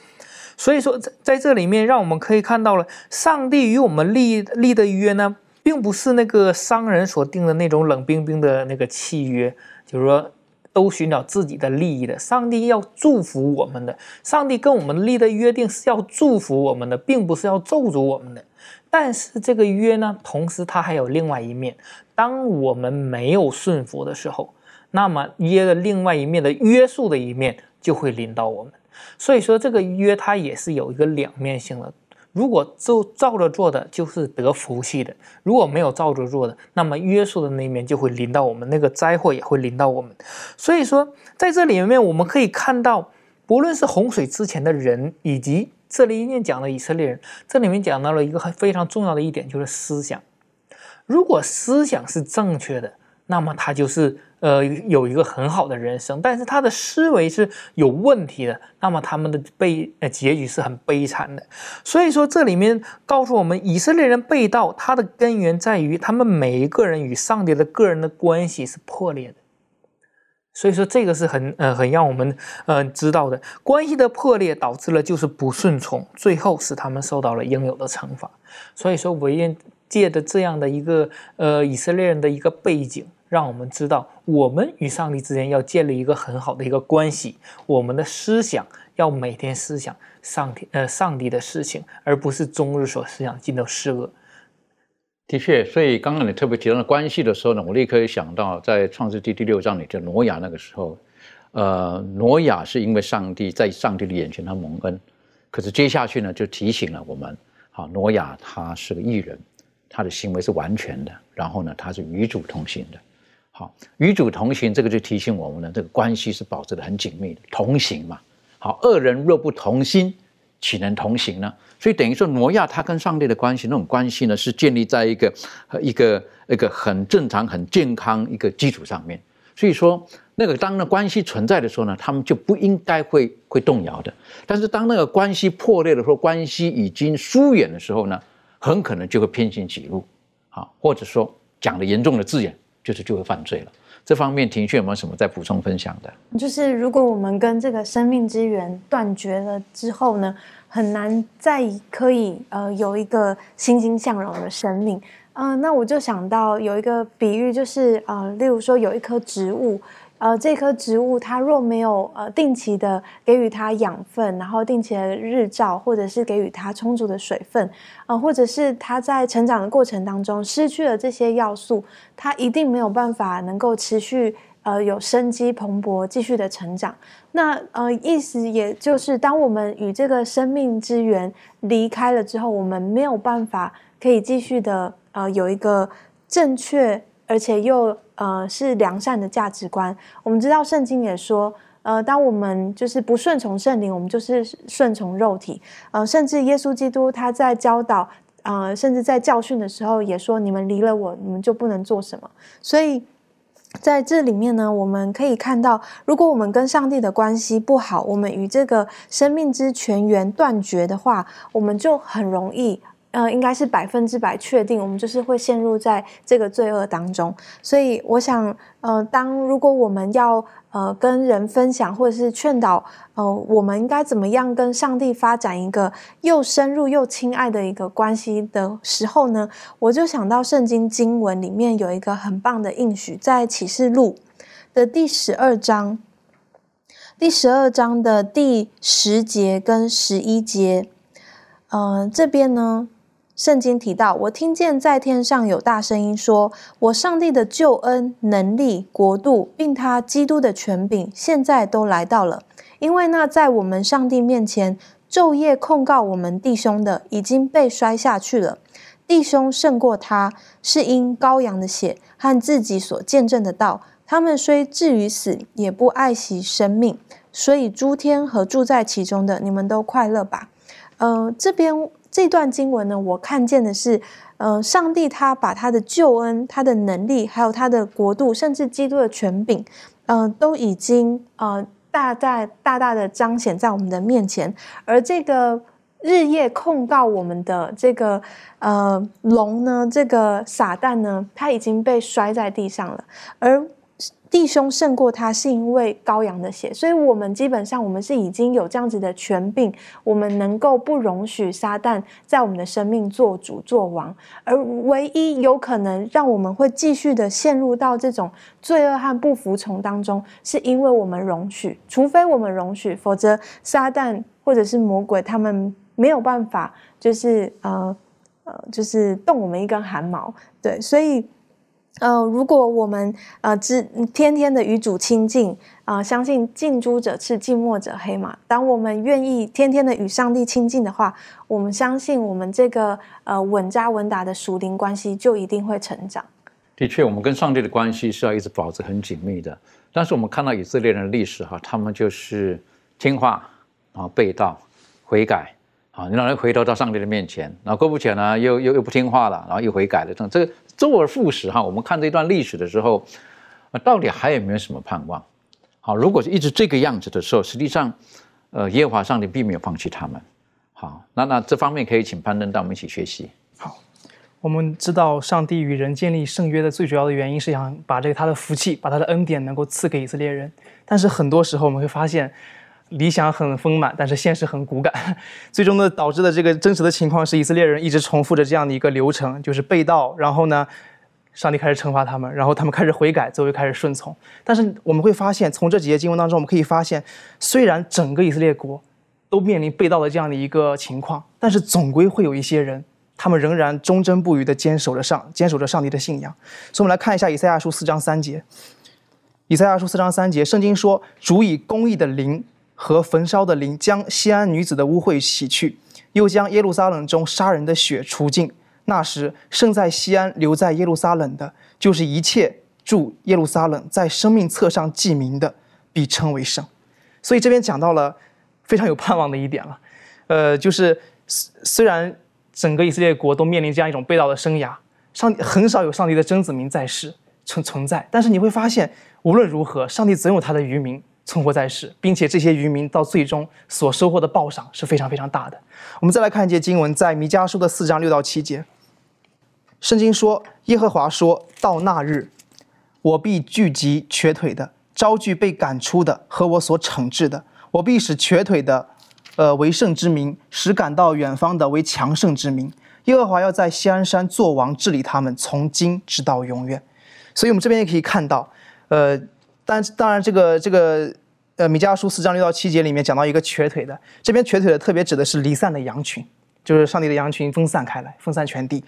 所以说，在在这里面，让我们可以看到了，上帝与我们立立的约呢，并不是那个商人所定的那种冷冰冰的那个契约，就是说，都寻找自己的利益的。上帝要祝福我们的，上帝跟我们立的约定是要祝福我们的，并不是要咒诅我们的。但是这个约呢，同时它还有另外一面。当我们没有顺服的时候，那么约的另外一面的约束的一面就会临到我们。所以说，这个约它也是有一个两面性的。如果就照着做的，就是得福气的；如果没有照着做的，那么约束的那一面就会临到我们，那个灾祸也会临到我们。所以说，在这里面我们可以看到，不论是洪水之前的人，以及这里一面讲的以色列人，这里面讲到了一个很非常重要的一点，就是思想。如果思想是正确的，那么他就是呃有一个很好的人生；但是他的思维是有问题的，那么他们的悲呃结局是很悲惨的。所以说，这里面告诉我们，以色列人被盗，它的根源在于他们每一个人与上帝的个人的关系是破裂的。所以说，这个是很呃很让我们呃知道的，关系的破裂导致了就是不顺从，最后使他们受到了应有的惩罚。所以说，唯愿借的这样的一个呃以色列人的一个背景，让我们知道，我们与上帝之间要建立一个很好的一个关系，我们的思想要每天思想上天呃上帝的事情，而不是终日所思想尽都是恶。的确，所以刚刚你特别提到的关系的时候呢，我立刻想到在创世纪第六章里的挪亚那个时候，呃，挪亚是因为上帝在上帝的眼前他蒙恩，可是接下去呢就提醒了我们，好，挪亚他是个艺人，他的行为是完全的，然后呢他是与主同行的，好，与主同行，这个就提醒我们呢，这个关系是保持的很紧密的，同行嘛。好，二人若不同心，岂能同行呢？所以等于说，挪亚他跟上帝的关系，那种关系呢，是建立在一个一个一个很正常、很健康一个基础上面。所以说，那个当那关系存在的时候呢，他们就不应该会会动摇的。但是当那个关系破裂的时候，关系已经疏远的时候呢，很可能就会偏行己路，啊，或者说讲的严重的字眼，就是就会犯罪了。这方面，庭训有没有什么再补充分享的？就是如果我们跟这个生命之源断绝了之后呢，很难再可以呃有一个欣欣向荣的生命。嗯，那我就想到有一个比喻，就是呃，例如说有一棵植物，呃，这棵植物它若没有呃定期的给予它养分，然后定期的日照，或者是给予它充足的水分，呃，或者是它在成长的过程当中失去了这些要素，它一定没有办法能够持续呃有生机蓬勃继续的成长。那呃意思也就是，当我们与这个生命之源离开了之后，我们没有办法可以继续的。呃，有一个正确而且又呃是良善的价值观。我们知道圣经也说，呃，当我们就是不顺从圣灵，我们就是顺从肉体。呃，甚至耶稣基督他在教导，呃，甚至在教训的时候也说：“你们离了我，你们就不能做什么。”所以在这里面呢，我们可以看到，如果我们跟上帝的关系不好，我们与这个生命之泉源断绝的话，我们就很容易。呃，应该是百分之百确定，我们就是会陷入在这个罪恶当中。所以，我想，呃，当如果我们要呃跟人分享，或者是劝导，呃，我们应该怎么样跟上帝发展一个又深入又亲爱的一个关系的时候呢？我就想到圣经经文里面有一个很棒的应许，在启示录的第十二章，第十二章的第十节跟十一节，呃，这边呢。圣经提到，我听见在天上有大声音说：“我上帝的救恩、能力、国度，并他基督的权柄，现在都来到了。因为那在我们上帝面前昼夜控告我们弟兄的，已经被摔下去了。弟兄胜过他，是因羔羊的血和自己所见证的道。他们虽至于死，也不爱惜生命。所以诸天和住在其中的，你们都快乐吧。”呃，这边。这段经文呢，我看见的是，呃，上帝他把他的救恩、他的能力，还有他的国度，甚至基督的权柄，嗯，都已经呃大大大大的彰显在我们的面前。而这个日夜控告我们的这个呃龙呢，这个撒旦呢，他已经被摔在地上了，而。弟兄胜过他，是因为羔羊的血，所以我们基本上我们是已经有这样子的权柄，我们能够不容许撒旦在我们的生命做主做王，而唯一有可能让我们会继续的陷入到这种罪恶和不服从当中，是因为我们容许，除非我们容许，否则撒旦或者是魔鬼他们没有办法，就是呃呃，就是动我们一根汗毛，对，所以。呃，如果我们呃只天天的与主亲近啊，相信近朱者赤，近墨者黑嘛。当我们愿意天天的与上帝亲近的话，我们相信我们这个呃稳扎稳打的属灵关系就一定会成长。的确，我们跟上帝的关系是要一直保持很紧密的。但是我们看到以色列人的历史哈，他们就是听话啊，背道悔改。啊，你让人回头到上帝的面前，然后过不久呢，又又又不听话了，然后又悔改了，这这个周而复始哈。我们看这段历史的时候，啊，到底还有没有什么盼望？好，如果是一直这个样子的时候，实际上，呃，耶和华上帝并没有放弃他们。好，那那这方面可以请攀登带我们一起学习。好，我们知道上帝与人建立圣约的最主要的原因是想把这个他的福气，把他的恩典能够赐给以色列人，但是很多时候我们会发现。理想很丰满，但是现实很骨感，最终的导致的这个真实的情况是，以色列人一直重复着这样的一个流程，就是被盗，然后呢，上帝开始惩罚他们，然后他们开始悔改，最后又开始顺从。但是我们会发现，从这几节经文当中，我们可以发现，虽然整个以色列国都面临被盗的这样的一个情况，但是总归会有一些人，他们仍然忠贞不渝地坚守着上，坚守着上帝的信仰。所以，我们来看一下以赛亚书四章三节。以赛亚书四章三节，圣经说：“主以公义的灵。”和焚烧的灵将西安女子的污秽洗去，又将耶路撒冷中杀人的血除尽。那时，剩在西安留在耶路撒冷的，就是一切住耶路撒冷，在生命册上记名的，必称为圣。所以这边讲到了非常有盼望的一点了，呃，就是虽虽然整个以色列国都面临这样一种被盗的生涯，上很少有上帝的真子民在世存存在，但是你会发现，无论如何，上帝总有他的渔民存活在世，并且这些渔民到最终所收获的报赏是非常非常大的。我们再来看一节经文，在弥迦书的四章六到七节，圣经说：“耶和华说到那日，我必聚集瘸腿的。”招聚被赶出的和我所惩治的，我必使瘸腿的，呃为圣之名，使赶到远方的为强盛之名。耶和华要在西安山作王，治理他们，从今直到永远。所以，我们这边也可以看到，呃，但当然，这个这个，呃，米迦书四章六到七节里面讲到一个瘸腿的，这边瘸腿的特别指的是离散的羊群，就是上帝的羊群分散开来，分散全地。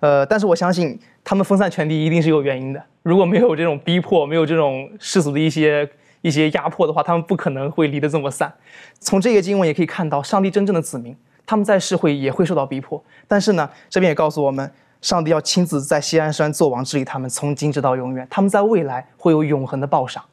呃，但是我相信他们分散全地一定是有原因的。如果没有这种逼迫，没有这种世俗的一些一些压迫的话，他们不可能会离得这么散。从这个经文也可以看到，上帝真正的子民，他们在世会也会受到逼迫。但是呢，这边也告诉我们，上帝要亲自在西安山做王治理他们，从今直到永远。他们在未来会有永恒的报赏。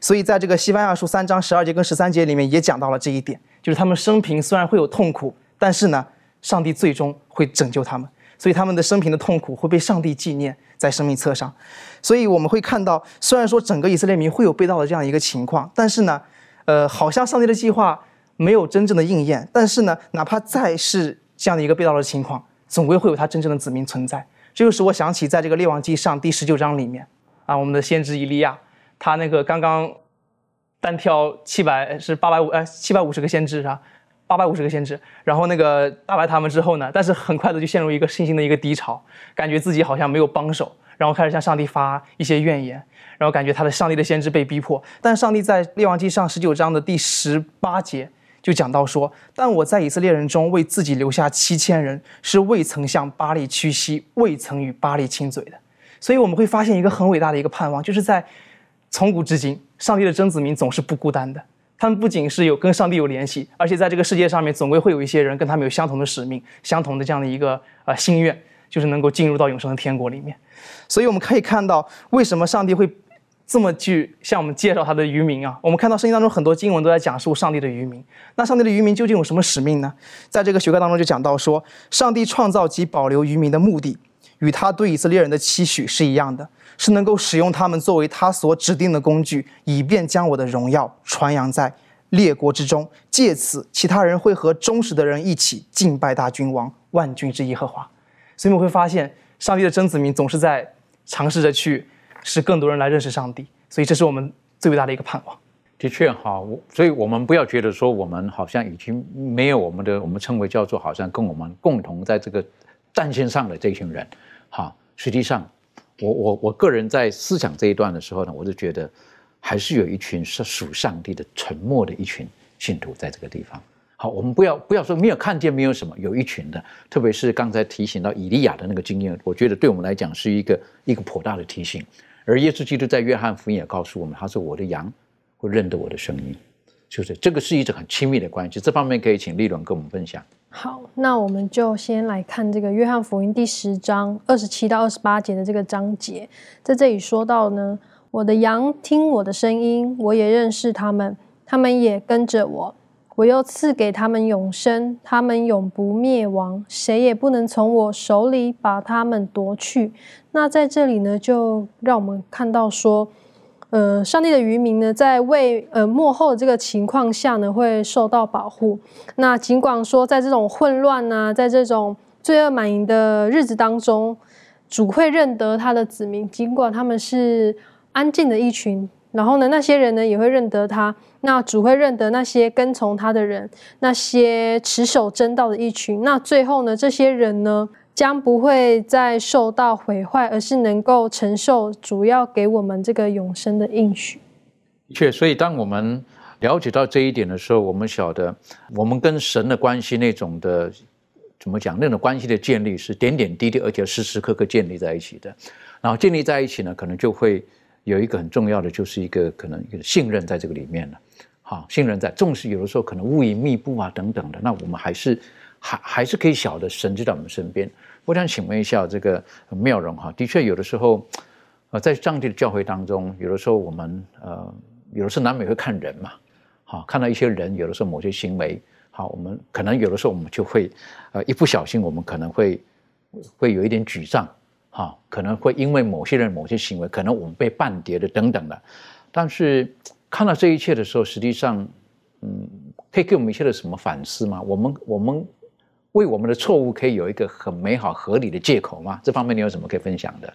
所以在这个西班牙书三章十二节跟十三节里面也讲到了这一点，就是他们生平虽然会有痛苦，但是呢，上帝最终会拯救他们。所以他们的生平的痛苦会被上帝纪念在生命册上，所以我们会看到，虽然说整个以色列民会有被盗的这样一个情况，但是呢，呃，好像上帝的计划没有真正的应验。但是呢，哪怕再是这样的一个被盗的情况，总归会有他真正的子民存在。这就使我想起，在这个列王记上第十九章里面，啊，我们的先知以利亚，他那个刚刚单挑七百是八百五呃七百五十个先知是吧？八百五十个先知，然后那个打败他们之后呢，但是很快的就陷入一个信心的一个低潮，感觉自己好像没有帮手，然后开始向上帝发一些怨言，然后感觉他的上帝的先知被逼迫。但上帝在列王记上十九章的第十八节就讲到说：“但我在以色列人中为自己留下七千人，是未曾向巴利屈膝，未曾与巴利亲嘴的。”所以我们会发现一个很伟大的一个盼望，就是在从古至今，上帝的真子民总是不孤单的。他们不仅是有跟上帝有联系，而且在这个世界上面，总归会有一些人跟他们有相同的使命、相同的这样的一个呃心愿，就是能够进入到永生的天国里面。所以我们可以看到，为什么上帝会这么去向我们介绍他的渔民啊？我们看到圣经当中很多经文都在讲述上帝的渔民。那上帝的渔民究竟有什么使命呢？在这个学科当中就讲到说，上帝创造及保留渔民的目的，与他对以色列人的期许是一样的。是能够使用他们作为他所指定的工具，以便将我的荣耀传扬在列国之中，借此其他人会和忠实的人一起敬拜大君王万军之耶和华。所以我们会发现，上帝的真子民总是在尝试着去使更多人来认识上帝。所以这是我们最伟大的一个盼望。的确哈，我所以我们不要觉得说我们好像已经没有我们的我们称为叫做好像跟我们共同在这个战线上的这群人，哈，实际上。我我我个人在思想这一段的时候呢，我就觉得还是有一群是属上帝的沉默的一群信徒在这个地方。好，我们不要不要说没有看见没有什么，有一群的，特别是刚才提醒到以利亚的那个经验，我觉得对我们来讲是一个一个颇大的提醒。而耶稣基督在约翰福音也告诉我们，他说我的羊会认得我的声音，就是这个是一种很亲密的关系。这方面可以请立伦跟我们分享。好，那我们就先来看这个约翰福音第十章二十七到二十八节的这个章节，在这里说到呢，我的羊听我的声音，我也认识他们，他们也跟着我，我又赐给他们永生，他们永不灭亡，谁也不能从我手里把他们夺去。那在这里呢，就让我们看到说。呃，上帝的渔民呢，在为呃幕后的这个情况下呢，会受到保护。那尽管说，在这种混乱呢，在这种罪恶满盈的日子当中，主会认得他的子民，尽管他们是安静的一群。然后呢，那些人呢，也会认得他。那主会认得那些跟从他的人，那些持守真道的一群。那最后呢，这些人呢？将不会再受到毁坏，而是能够承受主要给我们这个永生的应许。的确，所以当我们了解到这一点的时候，我们晓得我们跟神的关系那种的怎么讲？那种关系的建立是点点滴滴，而且时时刻刻建立在一起的。然后建立在一起呢，可能就会有一个很重要的，就是一个可能一个信任在这个里面了。好，信任在，纵使有的时候可能乌云密布啊等等的，那我们还是。还还是可以晓得神就在我们身边。我想请问一下这个妙容哈，的确有的时候，呃，在上帝的教会当中，有的时候我们呃，有的时候难免会看人嘛，好，看到一些人，有的时候某些行为，好，我们可能有的时候我们就会，呃，一不小心，我们可能会会有一点沮丧，哈，可能会因为某些人某些行为，可能我们被半跌的等等的。但是看到这一切的时候，实际上，嗯，可以给我们一些的什么反思吗？我们我们为我们的错误可以有一个很美好合理的借口吗？这方面你有什么可以分享的？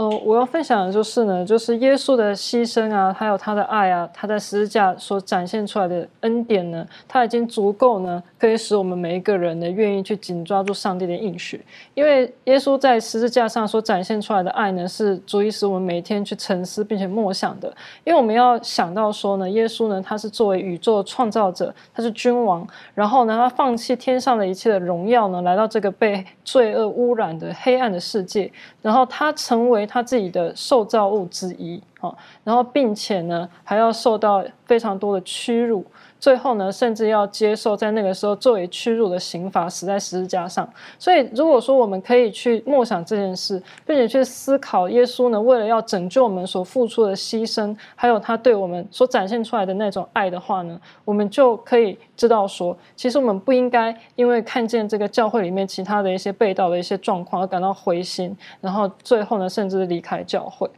呃，我要分享的就是呢，就是耶稣的牺牲啊，还有他的爱啊，他在十字架所展现出来的恩典呢，他已经足够呢，可以使我们每一个人呢，愿意去紧抓住上帝的应许。因为耶稣在十字架上所展现出来的爱呢，是足以使我们每天去沉思并且默想的。因为我们要想到说呢，耶稣呢，他是作为宇宙的创造者，他是君王，然后呢，他放弃天上的一切的荣耀呢，来到这个被罪恶污染的黑暗的世界，然后他成为。他自己的受造物之一，哦，然后并且呢，还要受到非常多的屈辱。最后呢，甚至要接受在那个时候作为屈辱的刑罚，死在十字架上。所以，如果说我们可以去默想这件事，并且去思考耶稣呢，为了要拯救我们所付出的牺牲，还有他对我们所展现出来的那种爱的话呢，我们就可以知道说，其实我们不应该因为看见这个教会里面其他的一些被盗的一些状况而感到灰心，然后最后呢，甚至离开教会。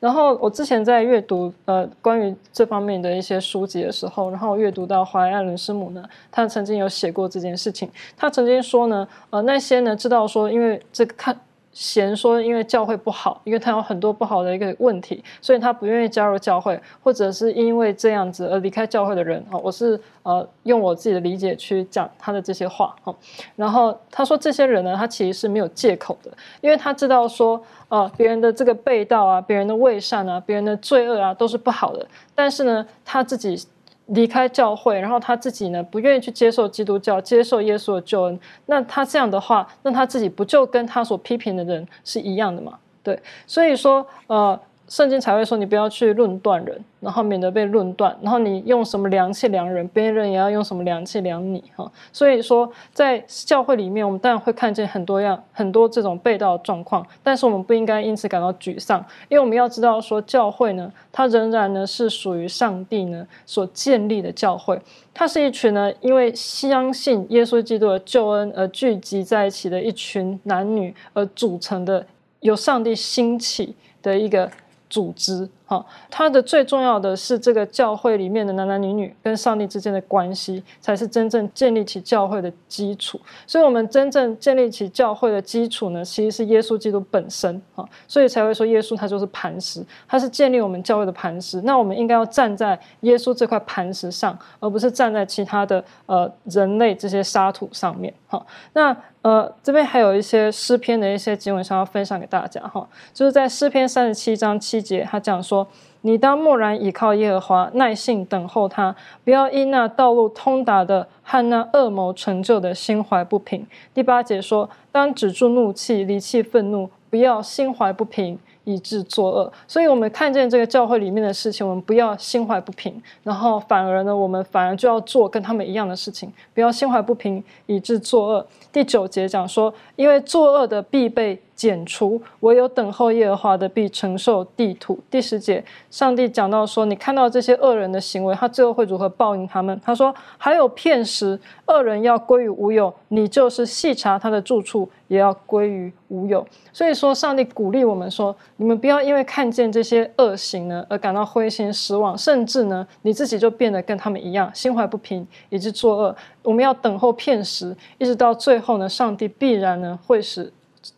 然后我之前在阅读呃关于这方面的一些书籍的时候，然后阅读到怀爱伦师母呢，他曾经有写过这件事情。他曾经说呢，呃，那些呢知道说，因为这个看。嫌说因为教会不好，因为他有很多不好的一个问题，所以他不愿意加入教会，或者是因为这样子而离开教会的人啊，我是呃用我自己的理解去讲他的这些话哈。然后他说这些人呢，他其实是没有借口的，因为他知道说呃别人的这个被盗啊，别人的伪善啊，别人的罪恶啊都是不好的，但是呢他自己。离开教会，然后他自己呢不愿意去接受基督教，接受耶稣的救恩。那他这样的话，那他自己不就跟他所批评的人是一样的吗？对，所以说，呃。圣经才会说你不要去论断人，然后免得被论断。然后你用什么良器量人，别人也要用什么良器量你哈。所以说，在教会里面，我们当然会看见很多样、很多这种被盗的状况，但是我们不应该因此感到沮丧，因为我们要知道说，教会呢，它仍然呢是属于上帝呢所建立的教会，它是一群呢因为相信耶稣基督的救恩而聚集在一起的一群男女而组成的，由上帝兴起的一个。组织好，它的最重要的是这个教会里面的男男女女跟上帝之间的关系，才是真正建立起教会的基础。所以，我们真正建立起教会的基础呢，其实是耶稣基督本身哈，所以才会说耶稣他就是磐石，他是建立我们教会的磐石。那我们应该要站在耶稣这块磐石上，而不是站在其他的呃人类这些沙土上面哈。那呃，这边还有一些诗篇的一些经文想要分享给大家哈，就是在诗篇三十七章七节，他讲说：“你当默然倚靠耶和华，耐心等候他，不要因那道路通达的和那恶谋成就的心怀不平。”第八节说：“当止住怒气，离弃愤怒，不要心怀不平。”以致作恶，所以我们看见这个教会里面的事情，我们不要心怀不平，然后反而呢，我们反而就要做跟他们一样的事情，不要心怀不平，以致作恶。第九节讲说，因为作恶的必被。剪除，唯有等候耶和华的必承受地土。第十节，上帝讲到说，你看到这些恶人的行为，他最后会如何报应他们？他说，还有片时，恶人要归于无有，你就是细查他的住处，也要归于无有。所以说，上帝鼓励我们说，你们不要因为看见这些恶行呢，而感到灰心失望，甚至呢，你自己就变得跟他们一样，心怀不平，以致作恶。我们要等候片时，一直到最后呢，上帝必然呢会使。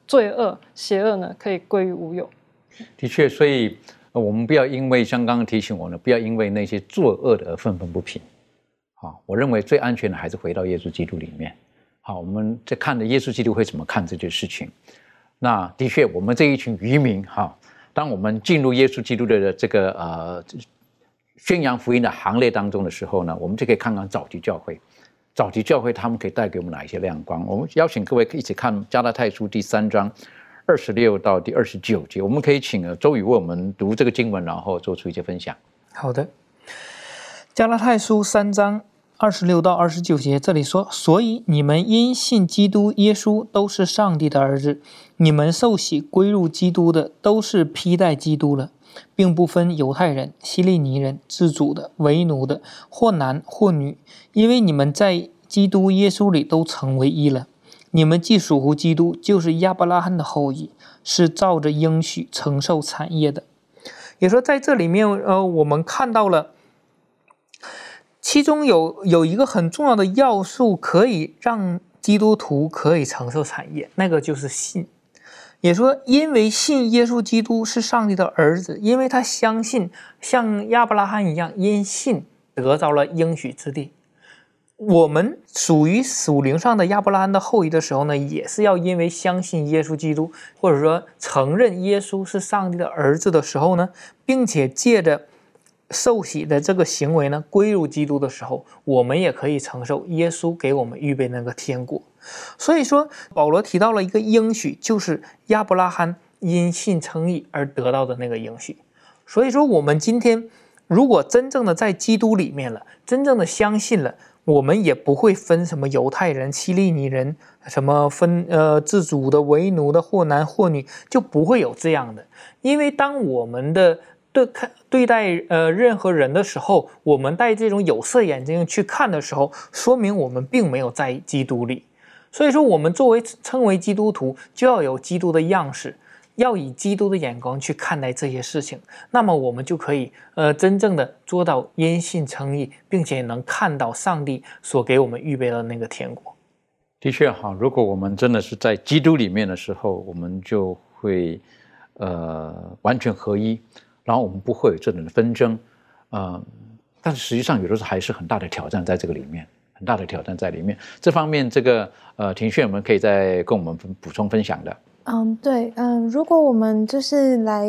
罪恶、邪恶呢，可以归于无有。的确，所以我们不要因为像刚刚提醒我呢，不要因为那些作恶的而愤愤不平。好，我认为最安全的还是回到耶稣基督里面。好，我们在看的耶稣基督会怎么看这件事情。那的确，我们这一群渔民哈，当我们进入耶稣基督的这个呃宣扬福音的行列当中的时候呢，我们就可以看看早期教会。早期教会他们可以带给我们哪一些亮光？我们邀请各位一起看《加拉太书》第三章二十六到第二十九节。我们可以请周宇为我们读这个经文，然后做出一些分享。好的，《加拉太书》三章二十六到二十九节，这里说：“所以你们因信基督耶稣，都是上帝的儿子；你们受洗归入基督的，都是披戴基督了，并不分犹太人、希利尼人、自主的、为奴的，或男或女，因为你们在基督耶稣里都成为一了。你们既属乎基督，就是亚伯拉罕的后裔，是照着应许承受产业的。”也说，在这里面，呃，我们看到了。其中有有一个很重要的要素，可以让基督徒可以承受产业，那个就是信。也说，因为信耶稣基督是上帝的儿子，因为他相信像亚伯拉罕一样，因信得到了应许之地。我们属于属灵上的亚伯拉罕的后裔的时候呢，也是要因为相信耶稣基督，或者说承认耶稣是上帝的儿子的时候呢，并且借着。受洗的这个行为呢，归入基督的时候，我们也可以承受耶稣给我们预备那个天国。所以说，保罗提到了一个应许，就是亚伯拉罕因信称义而得到的那个应许。所以说，我们今天如果真正的在基督里面了，真正的相信了，我们也不会分什么犹太人、希利尼人，什么分呃自主的、为奴的，或男或女，就不会有这样的。因为当我们的对看对待呃任何人的时候，我们戴这种有色眼镜去看的时候，说明我们并没有在基督里。所以说，我们作为称为基督徒，就要有基督的样式，要以基督的眼光去看待这些事情。那么，我们就可以呃真正的做到因信称义，并且能看到上帝所给我们预备的那个天国。的确哈，如果我们真的是在基督里面的时候，我们就会呃完全合一。然后我们不会有这种的纷争，嗯，但是实际上有的时候还是很大的挑战在这个里面，很大的挑战在里面。这方面，这个呃，庭炫我们可以再跟我们补充分享的。嗯，对，嗯，如果我们就是来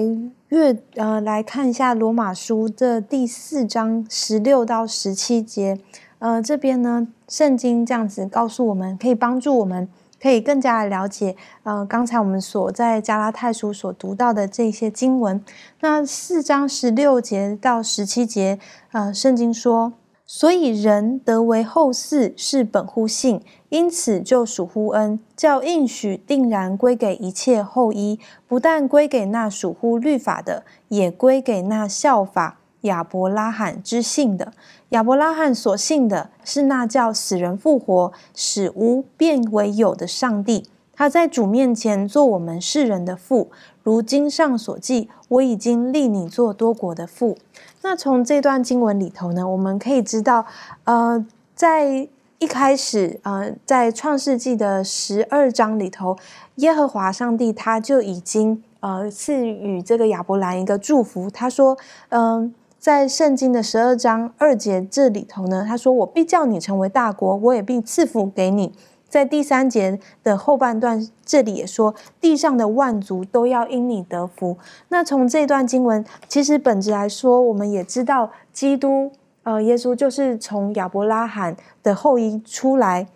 阅呃来看一下罗马书的第四章十六到十七节，呃，这边呢，圣经这样子告诉我们，可以帮助我们。可以更加了解，呃，刚才我们所在加拉太书所读到的这些经文。那四章十六节到十七节，呃，圣经说：所以人得为后嗣是本乎信，因此就属乎恩，叫应许定然归给一切后裔，不但归给那属乎律法的，也归给那效法亚伯拉罕之信的。亚伯拉罕所信的是那叫死人复活、使无变为有的上帝。他在主面前做我们世人的父，如经上所记：“我已经立你做多国的父。”那从这段经文里头呢，我们可以知道，呃，在一开始，呃，在创世纪的十二章里头，耶和华上帝他就已经呃赐予这个亚伯兰一个祝福。他说：“嗯。”在圣经的十二章二节这里头呢，他说：“我必叫你成为大国，我也必赐福给你。”在第三节的后半段，这里也说：“地上的万族都要因你得福。”那从这段经文，其实本质来说，我们也知道，基督，呃，耶稣就是从亚伯拉罕的后裔出来，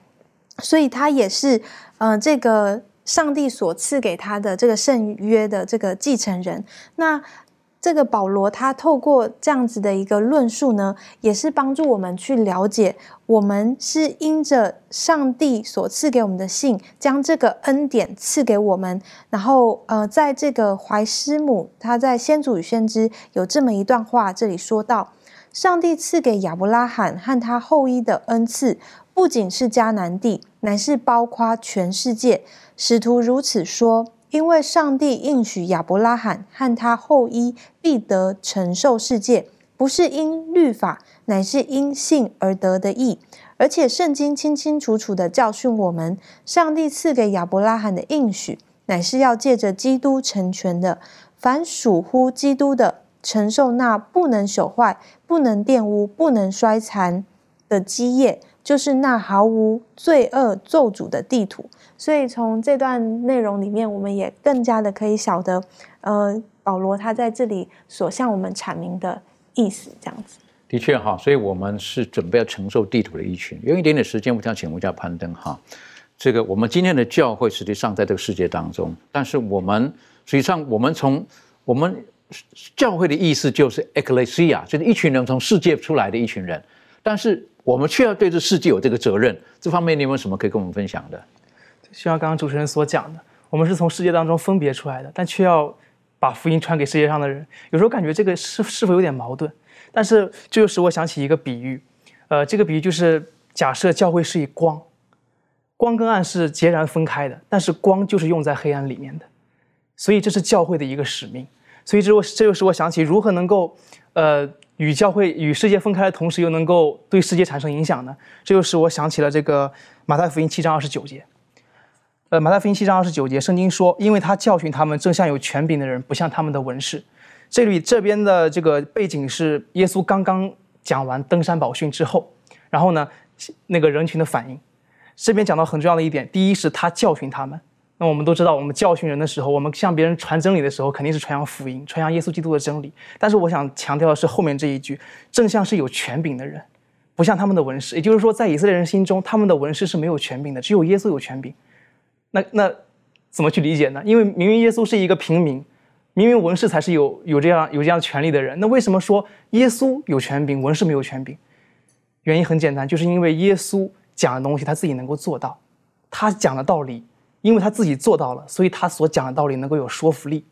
所以他也是，呃，这个上帝所赐给他的这个圣约的这个继承人。那这个保罗他透过这样子的一个论述呢，也是帮助我们去了解，我们是因着上帝所赐给我们的信，将这个恩典赐给我们。然后，呃，在这个怀师母他在先祖与先知有这么一段话，这里说到，上帝赐给亚伯拉罕和他后裔的恩赐，不仅是迦南地，乃是包括全世界。使徒如此说。因为上帝应许亚伯拉罕和他后裔必得承受世界，不是因律法，乃是因信而得的义。而且圣经清清楚楚地教训我们，上帝赐给亚伯拉罕的应许，乃是要借着基督成全的。凡属乎基督的，承受那不能朽坏、不能玷污、不能衰残的基业。就是那毫无罪恶咒诅的地图，所以从这段内容里面，我们也更加的可以晓得，呃，保罗他在这里所向我们阐明的意思，这样子。的确哈，所以我们是准备要承受地图的一群。有一点点时间，我想请问一下攀登哈，这个我们今天的教会实际上在这个世界当中，但是我们实际上我们从我们教会的意思就是 ecclesia，就是一群人从世界出来的一群人，但是。我们却要对这世界有这个责任。这方面你有没有什么可以跟我们分享的？就像刚刚主持人所讲的，我们是从世界当中分别出来的，但却要把福音传给世界上的人。有时候感觉这个是是否有点矛盾？但是这就使我想起一个比喻，呃，这个比喻就是假设教会是以光，光跟暗是截然分开的，但是光就是用在黑暗里面的，所以这是教会的一个使命。所以这我这就使我想起如何能够，呃，与教会与世界分开的同时，又能够对世界产生影响呢？这就使我想起了这个马太福音七章二十九节。呃，马太福音七章二十九节，圣经说，因为他教训他们，正像有权柄的人，不像他们的文士。这里这边的这个背景是耶稣刚刚讲完登山宝训之后，然后呢，那个人群的反应。这边讲到很重要的一点，第一是他教训他们。那我们都知道，我们教训人的时候，我们向别人传真理的时候，肯定是传扬福音，传扬耶稣基督的真理。但是我想强调的是后面这一句，正像是有权柄的人，不像他们的文士。也就是说，在以色列人心中，他们的文士是没有权柄的，只有耶稣有权柄。那那怎么去理解呢？因为明明耶稣是一个平民，明明文士才是有有这样有这样权利的人。那为什么说耶稣有权柄，文士没有权柄？原因很简单，就是因为耶稣讲的东西他自己能够做到，他讲的道理，因为他自己做到了，所以他所讲的道理能够有说服力。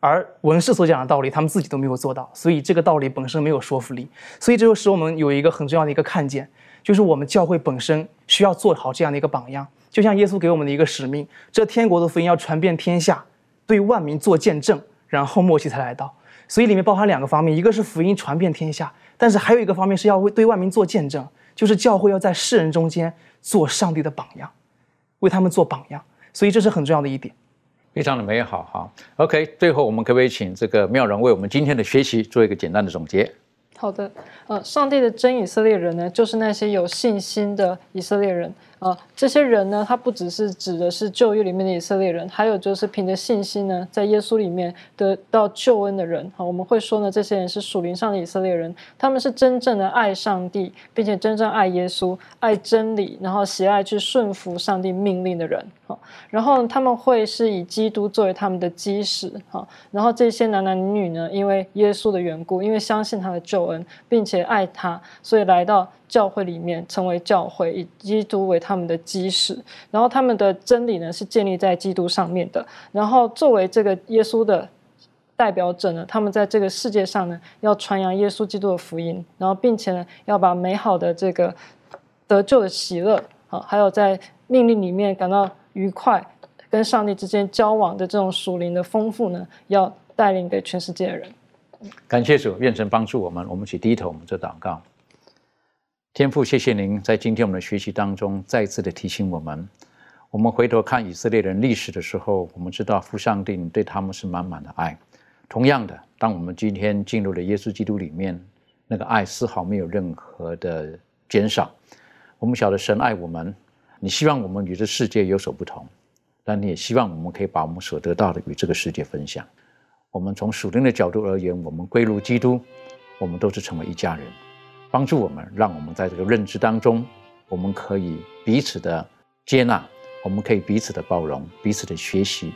而文士所讲的道理，他们自己都没有做到，所以这个道理本身没有说服力。所以这就使我们有一个很重要的一个看见，就是我们教会本身需要做好这样的一个榜样。就像耶稣给我们的一个使命，这天国的福音要传遍天下，对万民做见证，然后末期才来到。所以里面包含两个方面，一个是福音传遍天下，但是还有一个方面是要为对万民做见证，就是教会要在世人中间做上帝的榜样，为他们做榜样。所以这是很重要的一点，非常的美好哈。OK，最后我们可不可以请这个妙人为我们今天的学习做一个简单的总结？好的，呃，上帝的真以色列人呢，就是那些有信心的以色列人。啊，这些人呢，他不只是指的是旧约里面的以色列人，还有就是凭着信心呢，在耶稣里面得到救恩的人。好，我们会说呢，这些人是属灵上的以色列人，他们是真正的爱上帝，并且真正爱耶稣、爱真理，然后喜爱去顺服上帝命令的人。好，然后他们会是以基督作为他们的基石。好，然后这些男男女女呢，因为耶稣的缘故，因为相信他的救恩，并且爱他，所以来到。教会里面成为教会，以基督为他们的基石，然后他们的真理呢是建立在基督上面的。然后作为这个耶稣的代表者呢，他们在这个世界上呢要传扬耶稣基督的福音，然后并且呢要把美好的这个得救的喜乐啊，还有在命令里面感到愉快，跟上帝之间交往的这种属灵的丰富呢，要带领给全世界的人。感谢主，愿神帮助我们。我们一起低头，我们做祷告。天父，谢谢您在今天我们的学习当中再次的提醒我们。我们回头看以色列人历史的时候，我们知道父上帝对他们是满满的爱。同样的，当我们今天进入了耶稣基督里面，那个爱丝毫没有任何的减少。我们晓得神爱我们，你希望我们与这世界有所不同，但你也希望我们可以把我们所得到的与这个世界分享。我们从属灵的角度而言，我们归入基督，我们都是成为一家人。帮助我们，让我们在这个认知当中，我们可以彼此的接纳，我们可以彼此的包容，彼此的学习，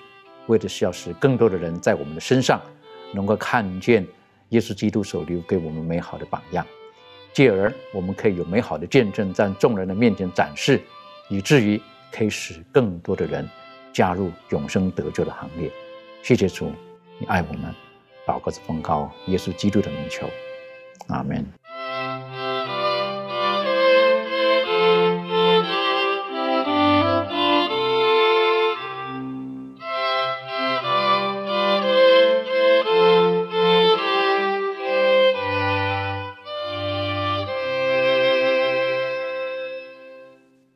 为的是要使更多的人在我们的身上能够看见耶稣基督所留给我们美好的榜样，继而我们可以有美好的见证在众人的面前展示，以至于可以使更多的人加入永生得救的行列。谢谢主，你爱我们，祷告着奉告耶稣基督的名求，阿门。